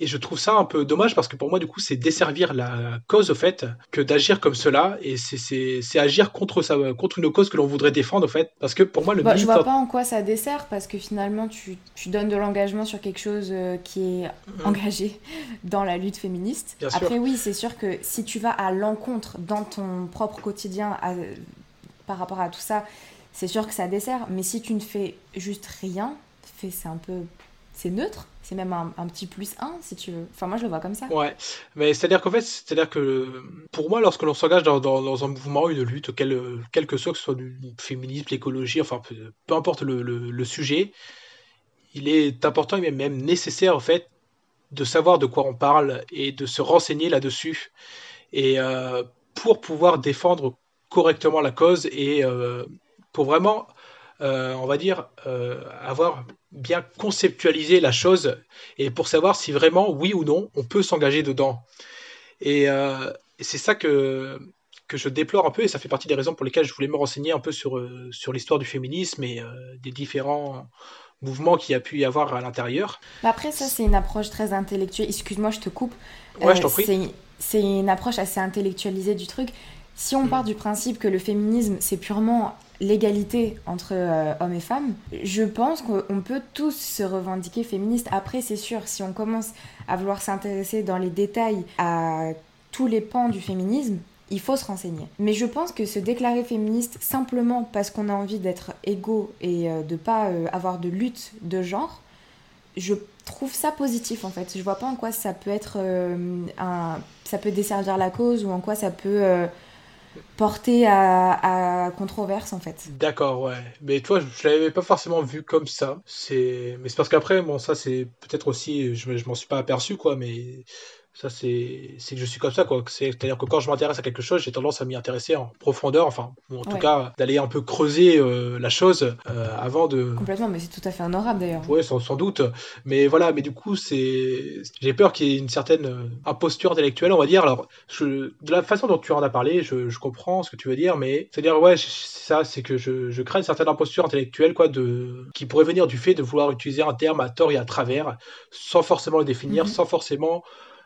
Et je trouve ça un peu dommage parce que pour moi, du coup, c'est desservir la cause au fait que d'agir comme cela. Et c'est agir contre, sa, contre une cause que l'on voudrait défendre au fait. Parce que pour moi, le bah, Je vois pas en quoi ça dessert parce que finalement, tu, tu donnes de l'engagement sur quelque chose euh, qui est mhm. engagé dans la lutte féministe. Après, oui, c'est sûr que si tu vas à l'encontre dans ton propre quotidien par rapport à tout ça, c'est sûr que ça dessert. Mais si tu ne fais juste rien, c'est un peu c'est neutre, c'est même un, petit plus 1 si tu veux. Enfin, moi je le vois comme ça. Ouais, mais c'est-à-dire qu'en fait, c'est-à-dire que pour moi, lorsque l'on s'engage dans, un mouvement, une lutte, quel, quel que soit, que ce soit du féminisme, l'écologie, enfin peu, importe le, sujet, il est important et même nécessaire en fait de savoir de quoi on parle et de se renseigner là-dessus. Et euh, pour pouvoir défendre correctement la cause et euh, pour vraiment euh, on va dire, euh, avoir bien conceptualisé la chose et pour savoir si vraiment, oui ou non, on peut s'engager dedans. Et, euh, c'est ça que, que je déplore un peu et ça fait partie des raisons pour lesquelles je voulais me renseigner un peu sur, sur l'histoire du féminisme et des différents mouvements qu'il y a pu y avoir à l'intérieur. Après, ça, c'est une approche très intellectuelle. Excuse-moi, je te coupe. Ouais, je t'en prie. C'est une approche assez intellectualisée du truc. Si on mm. part du principe que le féminisme, c'est purement l'égalité entre euh, hommes et femmes, je pense qu'on peut tous se revendiquer féministes. Après, c'est sûr, si on commence à vouloir s'intéresser dans les détails à tous les pans du féminisme, il faut se renseigner. Mais je pense que se déclarer féministe simplement parce qu'on a envie d'être égaux et euh, de pas euh, avoir de lutte de genre, je trouve ça positif en fait. Je vois pas en quoi ça peut être un, ça peut desservir la cause ou en quoi ça peut porté à, controverse en fait. D'accord, ouais. Mais toi, je l'avais pas forcément vu comme ça. C'est, mais c'est parce qu'après, bon, ça c'est peut-être aussi, je, je m'en suis pas aperçu quoi, mais ça, c'est que je suis comme ça, quoi. C'est-à-dire que quand je m'intéresse à quelque chose, j'ai tendance à m'y intéresser en profondeur, enfin, en tout cas, d'aller un peu creuser euh, la chose euh, avant de. Complètement, mais c'est tout à fait honorable d'ailleurs. Oui, sans, sans, doute. Mais voilà, mais du coup, c'est. J'ai peur qu'il y ait une certaine euh, imposture intellectuelle, on va dire. Alors, je... de la façon dont tu en as parlé, je, je comprends ce que tu veux dire, mais c'est-à-dire, ouais, ça, c'est que je, je crains une certaine imposture intellectuelle, quoi, de... qui pourrait venir du fait de vouloir utiliser un terme à tort et à travers, sans forcément le définir, mhm. sans forcément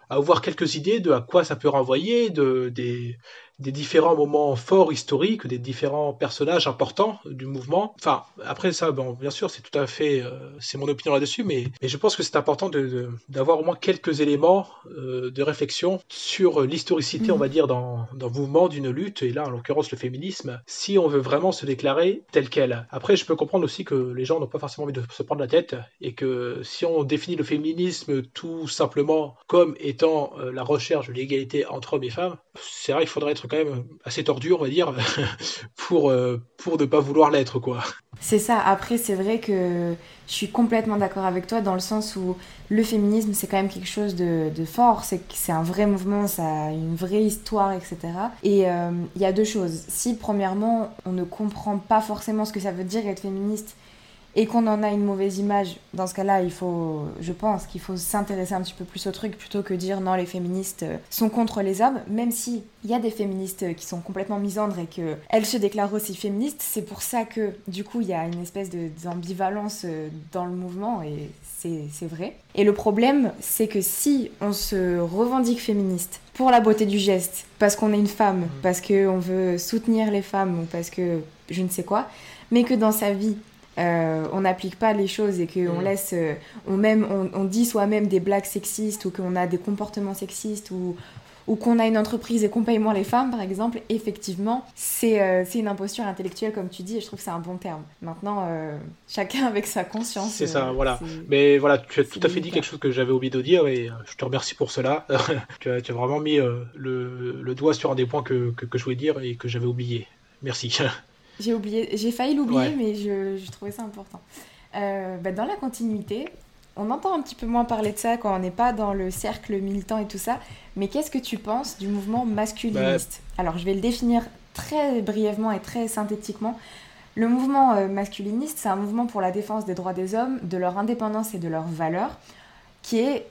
avoir quelques idées de à quoi ça peut renvoyer, de, des, des différents moments forts historiques, des différents personnages importants du mouvement. Enfin, après ça, bien sûr, c'est tout à fait, euh, c'est mon opinion là-dessus, mais, je pense que c'est important d'avoir au moins quelques éléments euh, de réflexion sur l'historicité, on va dire, dans le mouvement d'une lutte, et là, en l'occurrence, le féminisme, si on veut vraiment se déclarer tel quel. Après, je peux comprendre aussi que les gens n'ont pas forcément envie de se prendre la tête, et que si on définit le féminisme tout simplement comme étant euh, la recherche de l'égalité entre hommes et femmes, c'est vrai qu'il faudrait être assez tordu, on va dire, pour, euh, pour ne pas vouloir l'être, quoi. C'est ça. Après, c'est vrai que je suis complètement d'accord avec toi dans le sens où le féminisme, c'est quand même quelque chose de, de fort. C'est c'est un vrai mouvement, ça a une vraie histoire, etc. Et euh, il y a deux choses. Si, premièrement, on ne comprend pas forcément ce que ça veut dire être féministe et qu'on en a une mauvaise image, dans ce cas-là, il faut, je pense qu'il faut s'intéresser un petit peu plus au truc plutôt que dire non, les féministes euh, sont contre les hommes, même si il y a des féministes qui sont complètement misandres et qu'elles se déclarent aussi féministes. C'est pour ça que, du coup, il y a une espèce d'ambivalence euh, dans le mouvement et c'est vrai. Et le problème, c'est que si on se revendique féministe pour la beauté du geste, parce qu'on est une femme, mmh. parce qu'on veut soutenir les femmes ou parce que je ne sais quoi, mais que dans sa vie, euh, on n'applique pas les choses et qu'on mm. laisse, euh, on, même, on, dit soi-même des blagues sexistes ou qu'on a des comportements sexistes ou, ou qu'on a une entreprise et qu'on paye moins les femmes, par exemple, effectivement, c'est euh, une imposture intellectuelle, comme tu dis, et je trouve que c'est un bon terme. Maintenant, chacun avec sa conscience. C'est ça, voilà. Mais voilà, tu as tout à fait dit quelque chose que j'avais oublié de dire, et je te remercie pour cela. tu, as, vraiment mis le, doigt sur un des points que, que je voulais dire et que j'avais oublié. Merci. J'ai oublié, j'ai failli l'oublier, mais je, trouvais ça important. Euh, bah, dans la continuité, on entend un petit peu moins parler de ça quand on n'est pas dans le cercle militant et tout ça. Mais qu'est-ce que tu penses du mouvement masculiniste? Bah, Alors, je vais le définir très brièvement et très synthétiquement. Le mouvement euh, masculiniste, c'est un mouvement pour la défense des droits des hommes, de leur indépendance et de leurs valeurs, qui est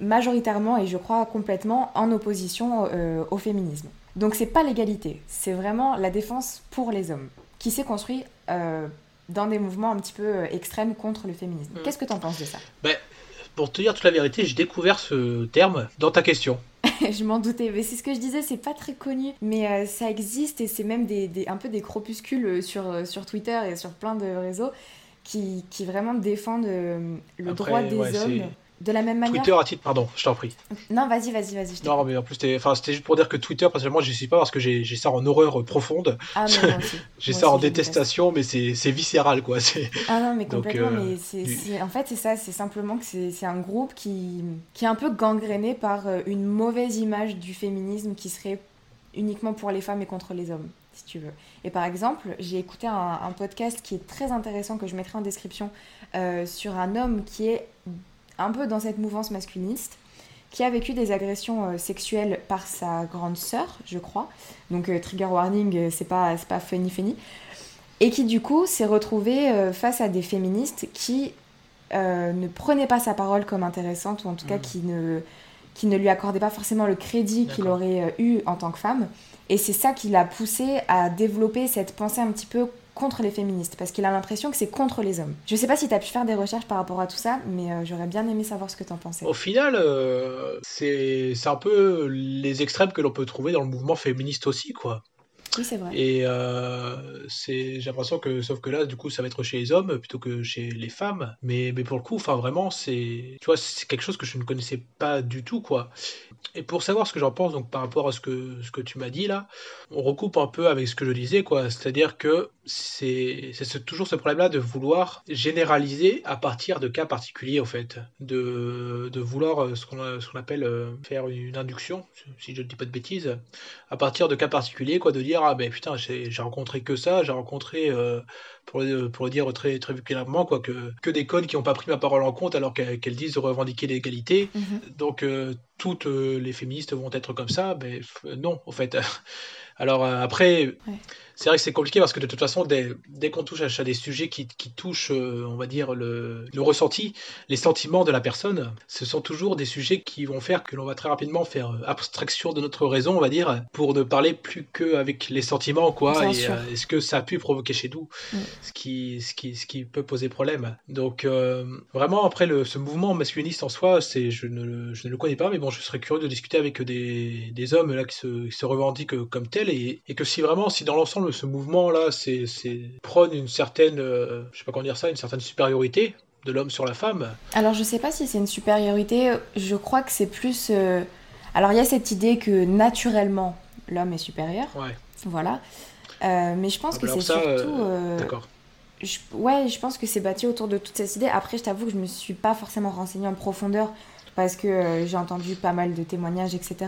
majoritairement et je crois complètement en opposition euh, au féminisme. Donc c'est pas l'égalité, c'est vraiment la défense pour les hommes, qui s'est construit euh, dans des mouvements un petit peu euh, extrêmes contre le féminisme. Mm. Qu'est-ce que tu en penses de ça? Ben, Pour te dire toute la vérité, j'ai découvert ce terme dans ta question. je m'en doutais, mais c'est ce que je disais, c'est pas très connu, mais euh, ça existe et c'est même des, un peu des cropuscules sur, sur Twitter et sur plein de réseaux qui, qui vraiment défendent le droit des hommes de la même manière. Twitter à titre, pardon, je t'en prie. Non, vas-y, vas-y, vas-y. Non, mais en plus, c'était juste pour dire que Twitter, personnellement, je sais pas parce que j'ai ça en horreur profonde. Ah, j'ai ça en détestation, mais c'est viscéral, quoi. Ah non, mais complètement. Euh, mais en fait, c'est ça, c'est simplement que c'est un groupe qui, qui est un peu gangréné par euh, une mauvaise image du féminisme qui serait uniquement pour les femmes et contre les hommes, si tu veux. Et par exemple, j'ai écouté un, podcast qui est très intéressant que je mettrai en description euh, sur un homme qui est un peu dans cette mouvance masculiniste, qui a vécu des agressions euh, sexuelles par sa grande sœur, je crois. Donc euh, trigger warning, euh, c'est pas, pas funny funny. Et qui du coup s'est retrouvé face à des féministes qui ne prenaient pas sa parole comme intéressante, ou en tout cas mmh. qui ne, qui ne lui accordaient pas forcément le crédit qu'il aurait eu en tant que femme. Et c'est ça qui l'a poussé à développer cette pensée un petit peu contre les féministes, parce qu'il a l'impression que c'est contre les hommes. Je sais pas si tu as pu faire des recherches par rapport à tout ça, mais euh, j'aurais bien aimé savoir ce que tu en pensais. Au final, euh, c'est un peu les extrêmes que l'on peut trouver dans le mouvement féministe aussi, quoi. Et euh, j'ai l'impression que, sauf que là, du coup, ça va être chez les hommes plutôt que chez les femmes. Mais, mais pour le coup, enfin, vraiment, c'est, tu c'est quelque chose que je ne connaissais pas du tout, quoi. Et pour savoir ce que j'en pense, donc par rapport à ce que, ce que tu m'as dit là, on recoupe un peu avec ce que je disais, quoi. C'est-à-dire que c'est, toujours ce problème-là de vouloir généraliser à partir de cas particuliers, en fait. De, de vouloir euh, ce qu'on, ce appelle euh, faire une induction, si je ne dis pas de bêtises, à partir de cas particuliers, quoi, de dire ah ben putain j'ai rencontré que ça, j'ai rencontré euh, pour, le, pour le dire très très clairement quoi que, que des codes qui n'ont pas pris ma parole en compte alors qu'elles disent revendiquer l'égalité. Mhm. Donc euh, toutes euh, les féministes vont être comme ça, ben non en fait. Alors après c'est vrai que c'est compliqué parce que de toute façon, dès, dès qu'on touche à, des sujets qui, qui touchent, euh, on va dire, le, le, ressenti, les sentiments de la personne, ce sont toujours des sujets qui vont faire que l'on va très rapidement faire abstraction de notre raison, on va dire, pour ne parler plus qu'avec les sentiments, quoi, et euh, ce que ça a pu provoquer chez nous, mm. ce, qui, ce, qui, ce qui peut poser problème. Donc, euh, vraiment, après, le, ce mouvement masculiniste en soi, c'est, je, ne, je ne le connais pas, mais bon, je serais curieux de discuter avec des, des hommes là, qui, se, qui se revendiquent comme tels, et, et que si vraiment, si dans l'ensemble, ce mouvement-là, c'est prône une certaine, euh, je sais pas comment dire ça, une certaine supériorité de l'homme sur la femme. Alors je sais pas si c'est une supériorité, je crois que c'est plus... Euh, alors il y a cette idée que naturellement l'homme est supérieur. Ouais. Voilà. Euh, mais je pense ah, que bah c'est surtout... D'accord. ouais, je pense que c'est bâti autour de toute cette idée. Après, je t'avoue que je me suis pas forcément renseignée en profondeur parce que j'ai entendu pas mal de témoignages, etc.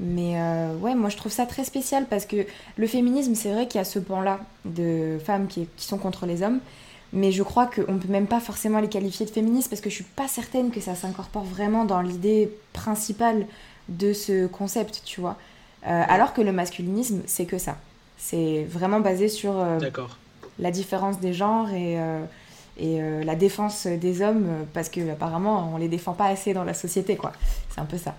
Mais euh, ouais, moi je trouve ça très spécial parce que le féminisme, c'est vrai qu'il y a ce pan-là de femmes qui, qui, sont contre les hommes, mais je crois qu'on ne peut même pas forcément les qualifier de féministes parce que je suis pas certaine que ça s'incorpore vraiment dans l'idée principale de ce concept, tu vois. Euh, alors que le masculinisme, c'est que ça. C'est vraiment basé sur euh, la différence des genres et, et la défense des hommes parce que apparemment on les défend pas assez dans la société, quoi. C'est un peu ça.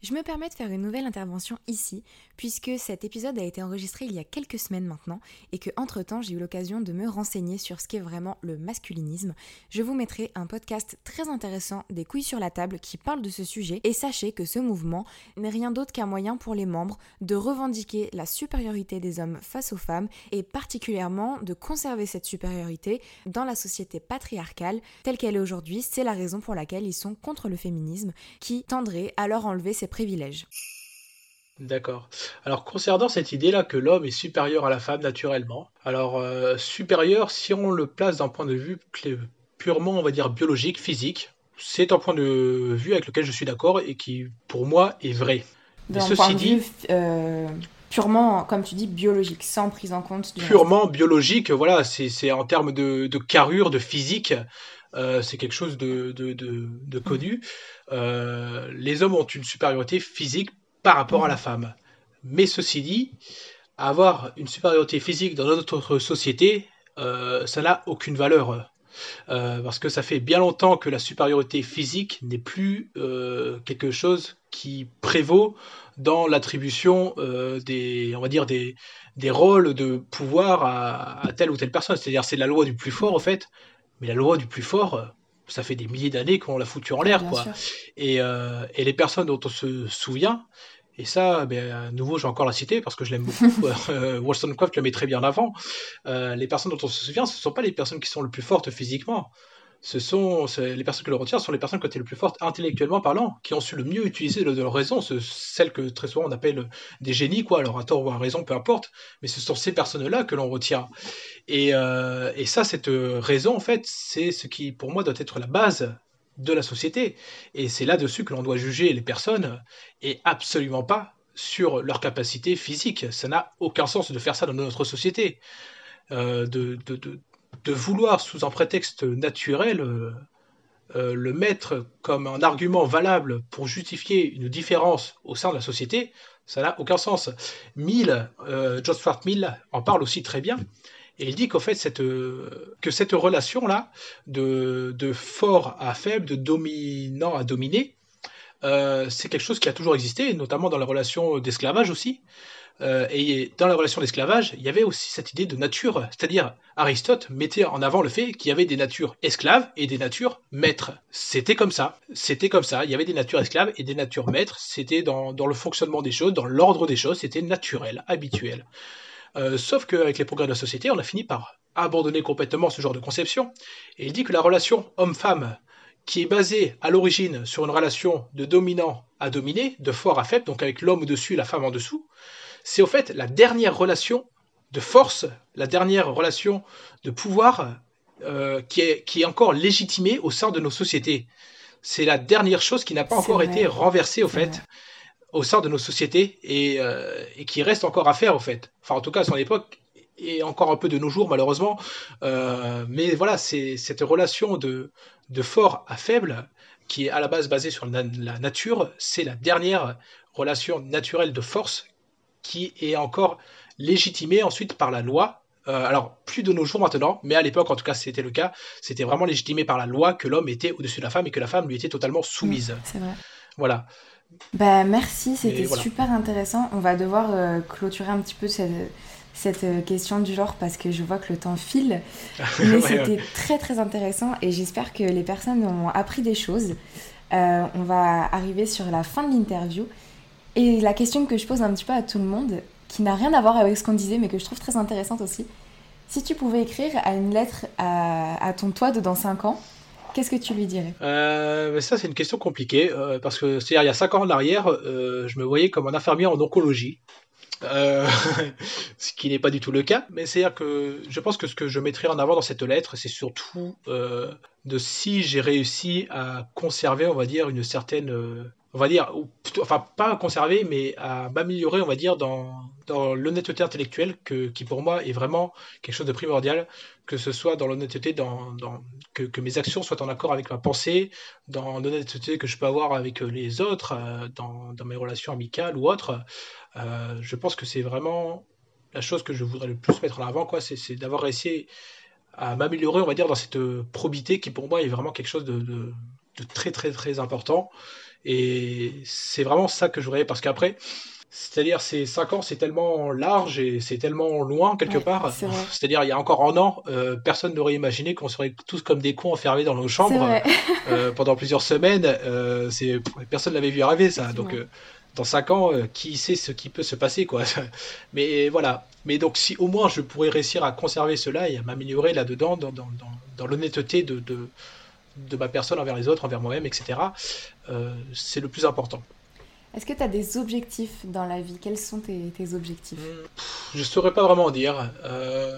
Je me permets de faire une nouvelle intervention ici, puisque cet épisode a été enregistré il y a quelques semaines maintenant, et que entre-temps j'ai eu l'occasion de me renseigner sur ce qu'est vraiment le masculinisme. Je vous mettrai un podcast très intéressant des couilles sur la table qui parle de ce sujet, et sachez que ce mouvement n'est rien d'autre qu'un moyen pour les membres de revendiquer la supériorité des hommes face aux femmes, et particulièrement de conserver cette supériorité dans la société patriarcale telle qu'elle est aujourd'hui. C'est la raison pour laquelle ils sont contre le féminisme, qui tendrait à leur enlever ses privilèges. D'accord. Alors concernant cette idée-là que l'homme est supérieur à la femme naturellement, alors euh, supérieur si on le place d'un point de vue purement, on va dire, biologique, physique, c'est un point de vue avec lequel je suis d'accord et qui, pour moi, est vrai. D'un point de vue euh, purement, comme tu dis, biologique, sans prise en compte du Purement biologique, voilà, c'est en termes de, de, carrure, de physique, euh, c'est quelque chose de, connu. Euh, les hommes ont une supériorité physique par rapport à la femme. Mais ceci dit, avoir une supériorité physique dans notre société, euh, ça n'a aucune valeur. Parce que ça fait bien longtemps que la supériorité physique n'est plus quelque chose qui prévaut dans l'attribution des, on va dire des, rôles de pouvoir à, à telle ou telle personne. C'est-à-dire c'est la loi du plus fort en fait, mais la loi du plus fort, ça fait des milliers d'années qu'on l'a foutu en l'air, quoi. Et, euh, et, les personnes dont on se souvient, et ça, ben, à nouveau, j'ai encore la cité parce que je l'aime beaucoup. euh, Wollstonecraft le met très bien avant. Euh, les personnes dont on se souvient, ce ne sont pas les personnes qui sont le plus fortes physiquement ce sont les personnes que l'on retient sont les personnes qui ont été le plus fortes intellectuellement parlant, qui ont su le mieux utiliser de leur raison, celles que très souvent on appelle des génies, quoi, alors à tort ou à raison, peu importe, mais ce sont ces personnes-là que l'on retient. Et, euh, ça, cette raison, en fait, c'est ce qui, pour moi, doit être la base de la société. Et c'est là-dessus que l'on doit juger les personnes, et absolument pas sur leur capacité physique. Ça n'a aucun sens de faire ça dans notre société. Euh, de vouloir, sous un prétexte naturel, euh, euh, le mettre comme un argument valable pour justifier une différence au sein de la société, ça n'a aucun sens. Mill, euh, John Mill en parle aussi très bien, et il dit qu'en fait, cette, que cette relation-là, de, de, fort à faible, de dominant à dominé, c'est quelque chose qui a toujours existé, notamment dans la relation d'esclavage aussi. Euh, et dans la relation d'esclavage, il y avait aussi cette idée de nature, c'est-à-dire Aristote mettait en avant le fait qu'il y avait des natures esclaves et des natures maîtres. C'était comme ça, c'était comme ça, il y avait des natures esclaves et des natures maîtres, c'était dans, le fonctionnement des choses, dans l'ordre des choses, c'était naturel, habituel. Euh, sauf qu'avec les progrès de la société, on a fini par abandonner complètement ce genre de conception, et il dit que la relation homme-femme, qui est basée à l'origine sur une relation de dominant à dominé, de fort à faible, donc avec l'homme au-dessus et la femme en dessous, c'est au fait la dernière relation de force, la dernière relation de pouvoir euh, qui, est, qui est encore légitimée au sein de nos sociétés. C'est la dernière chose qui n'a pas encore été renversée au fait au sein de nos sociétés euh, et, qui reste encore à faire au fait. Enfin en tout cas à son époque et encore un peu de nos jours malheureusement. Euh, mais voilà, c'est cette relation de, de fort à faible qui est à la base basée sur la nature, c'est la dernière relation naturelle de force qui est encore légitimé ensuite par la loi. alors, plus de nos jours maintenant, mais à l'époque, en tout cas, c'était le cas. C'était vraiment légitimé par la loi que l'homme était au-dessus de la femme et que la femme lui était totalement soumise. c'est vrai. Voilà. Bah, merci, c'était super intéressant. On va devoir clôturer un petit peu cette, cette euh, question du genre parce que je vois que le temps file. Mais c'était très très intéressant et j'espère que les personnes ont appris des choses. Euh, on va arriver sur la fin de l'interview. Et la question que je pose un petit peu à tout le monde, qui n'a rien à voir avec ce qu'on disait, mais que je trouve très intéressante aussi. Si tu pouvais écrire à une lettre à, ton toi de dans 5 ans, qu'est-ce que tu lui dirais? Euh, Ça, c'est une question compliquée, parce que c'est-à-dire, il y a 5 ans en arrière, je me voyais comme un infirmier en oncologie. Euh, ce qui n'est pas du tout le cas. Mais c'est-à-dire que je pense que ce que je mettrai en avant dans cette lettre, c'est surtout euh, de si j'ai réussi à conserver, on va dire, une certaine euh, on va dire, enfin pas à conserver, mais à m'améliorer, on va dire, dans, dans l'honnêteté intellectuelle, que, qui pour moi est vraiment quelque chose de primordial, que ce soit dans l'honnêteté, dans, dans que, que, mes actions soient en accord avec ma pensée, dans l'honnêteté que je peux avoir avec les autres, euh, dans, dans mes relations amicales ou autres. Euh, je pense que c'est vraiment la chose que je voudrais le plus mettre en avant, quoi, c'est d'avoir réussi à m'améliorer, on va dire, dans cette probité qui pour moi est vraiment quelque chose de, de très très très important. Et c'est vraiment ça que je voudrais, parce qu'après, c'est-à-dire ces 5 ans, c'est tellement large et c'est tellement loin quelque part. C'est-à-dire il y a encore un an, euh, personne n'aurait imaginé qu'on serait tous comme des cons enfermés dans nos chambres euh, pendant plusieurs semaines. Euh, personne l'avait vu arriver ça. Donc dans 5 ans, qui sait ce qui peut se passer quoi. Mais voilà. Mais donc si au moins je pourrais réussir à conserver cela et à m'améliorer là-dedans dans, dans, dans, dans l'honnêteté de, de de ma personne envers les autres, envers moi-même, etc. Euh, c'est le plus important. Est-ce que tu as des objectifs dans la vie? Quels sont tes, objectifs? Je ne saurais pas vraiment dire. Euh,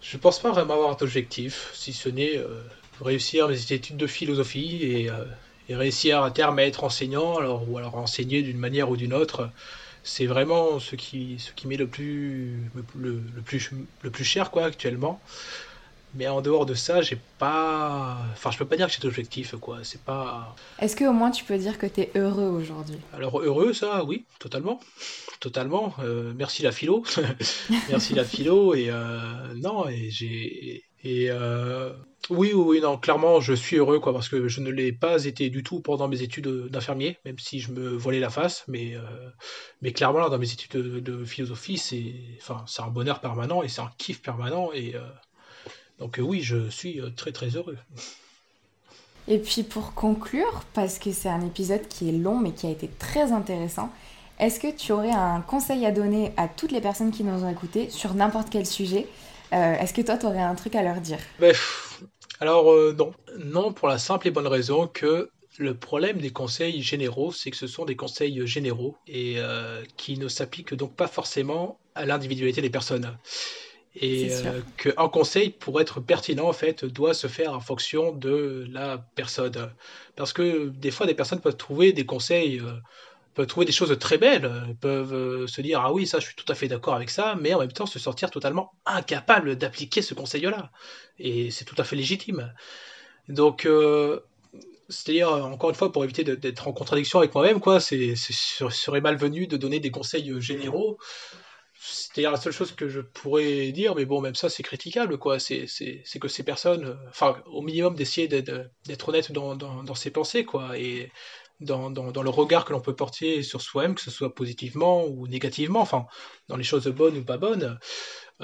je ne pense pas vraiment avoir d'objectif, si ce n'est euh, réussir mes études de philosophie et, réussir à terme à être enseignant, alors, ou alors enseigner d'une manière ou d'une autre. C'est vraiment ce qui, ce qui m'est le plus, le, plus, le plus cher quoi, actuellement. Mais en dehors de ça, j'ai pas. Enfin, je peux pas dire que j'ai d'objectif, quoi. C'est pas. Est-ce qu'au moins tu peux dire que tu es heureux aujourd'hui? Alors, heureux, ça, oui, totalement. Totalement. Euh, merci la philo. merci la philo. Et euh, non, et j'ai. Et euh, oui, oui, non, clairement, je suis heureux, quoi, parce que je ne l'ai pas été du tout pendant mes études d'infirmier, même si je me voilais la face. Mais, mais clairement, là, dans mes études de, de philosophie, c'est enfin, un bonheur permanent et c'est un kiff permanent. Et donc euh, oui, je suis euh, très très heureux. Et puis pour conclure, parce que c'est un épisode qui est long mais qui a été très intéressant, est-ce que tu aurais un conseil à donner à toutes les personnes qui nous ont écoutés sur n'importe quel sujet? Euh, Est-ce que toi, tu aurais un truc à leur dire? Ben, Alors non. Non, pour la simple et bonne raison que le problème des conseils généraux, c'est que ce sont des conseils généraux et qui ne s'appliquent donc pas forcément à l'individualité des personnes et euh, qu'un conseil pour être pertinent en fait doit se faire en fonction de la personne. Parce que des fois des personnes peuvent trouver des conseils euh, peuvent trouver des choses très belles. Peuvent euh, se dire ah oui ça je suis tout à fait d'accord avec ça mais en même temps se sentir totalement incapable d'appliquer ce conseil là et c'est tout à fait légitime. Donc c'est-à-dire, encore une fois, pour éviter d'être en contradiction avec moi-même, quoi, c'est, serait malvenu de donner des conseils généraux c'est-à-dire la seule chose que je pourrais dire, mais bon, même ça, c'est critiquable, quoi. C'est, que ces personnes, enfin, au minimum, d'essayer d'être, honnête dans, dans, ses pensées, quoi, et dans, dans, le regard que l'on peut porter sur soi-même, que ce soit positivement ou négativement, enfin, dans les choses bonnes ou pas bonnes.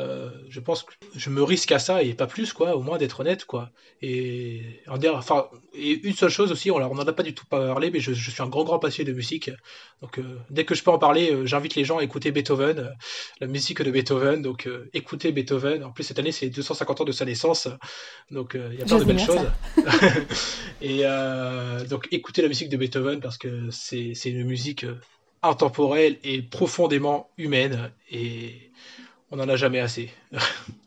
Euh, je pense que je me risque à ça et pas plus, quoi, au moins d'être honnête, quoi. Et, enfin, et une seule chose aussi, on n'en a pas du tout parlé, mais je, suis un grand, grand passionné de musique. Donc, euh, dès que je peux en parler, euh, j'invite les gens à écouter Beethoven, la musique de Beethoven. Donc, écoutez Beethoven. En plus, cette année, c'est 250 ans de sa naissance. Donc, il y a plein de belles choses. et donc, écoutez la musique de Beethoven parce que c'est une musique intemporelle et profondément humaine. Et on n'en a jamais assez.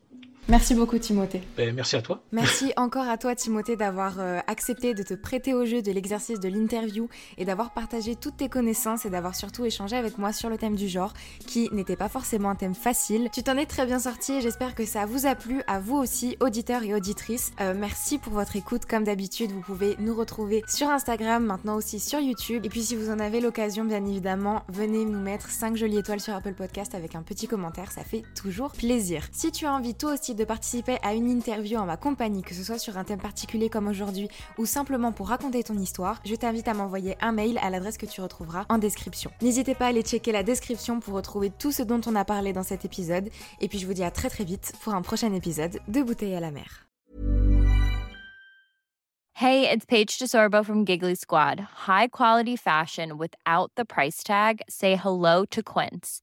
Merci beaucoup Timothée. Ben, merci à toi. Merci encore à toi Timothée d'avoir euh, accepté de te prêter au jeu de l'exercice de l'interview et d'avoir partagé toutes tes connaissances et d'avoir surtout échangé avec moi sur le thème du genre qui n'était pas forcément un thème facile. Tu t'en es très bien sorti et j'espère que ça vous a plu à vous aussi auditeurs et auditrices. Euh, merci pour votre écoute comme d'habitude. Vous pouvez nous retrouver sur Instagram, maintenant aussi sur YouTube. Et puis si vous en avez l'occasion bien évidemment, venez nous mettre 5 jolies étoiles sur Apple Podcast avec un petit commentaire, ça fait toujours plaisir. Si tu as envie toi aussi de participer à une interview en ma compagnie, que ce soit sur un thème particulier comme aujourd'hui ou simplement pour raconter ton histoire, je t'invite à m'envoyer un mail à l'adresse que tu retrouveras en description. N'hésitez pas à aller checker la description pour retrouver tout ce dont on a parlé dans cet épisode. Et puis je vous dis à très très vite pour un prochain épisode de Bouteille à la mer. Hey, it's Paige DeSorbo from Giggly Squad. High quality fashion without the price tag. Say hello to Quince.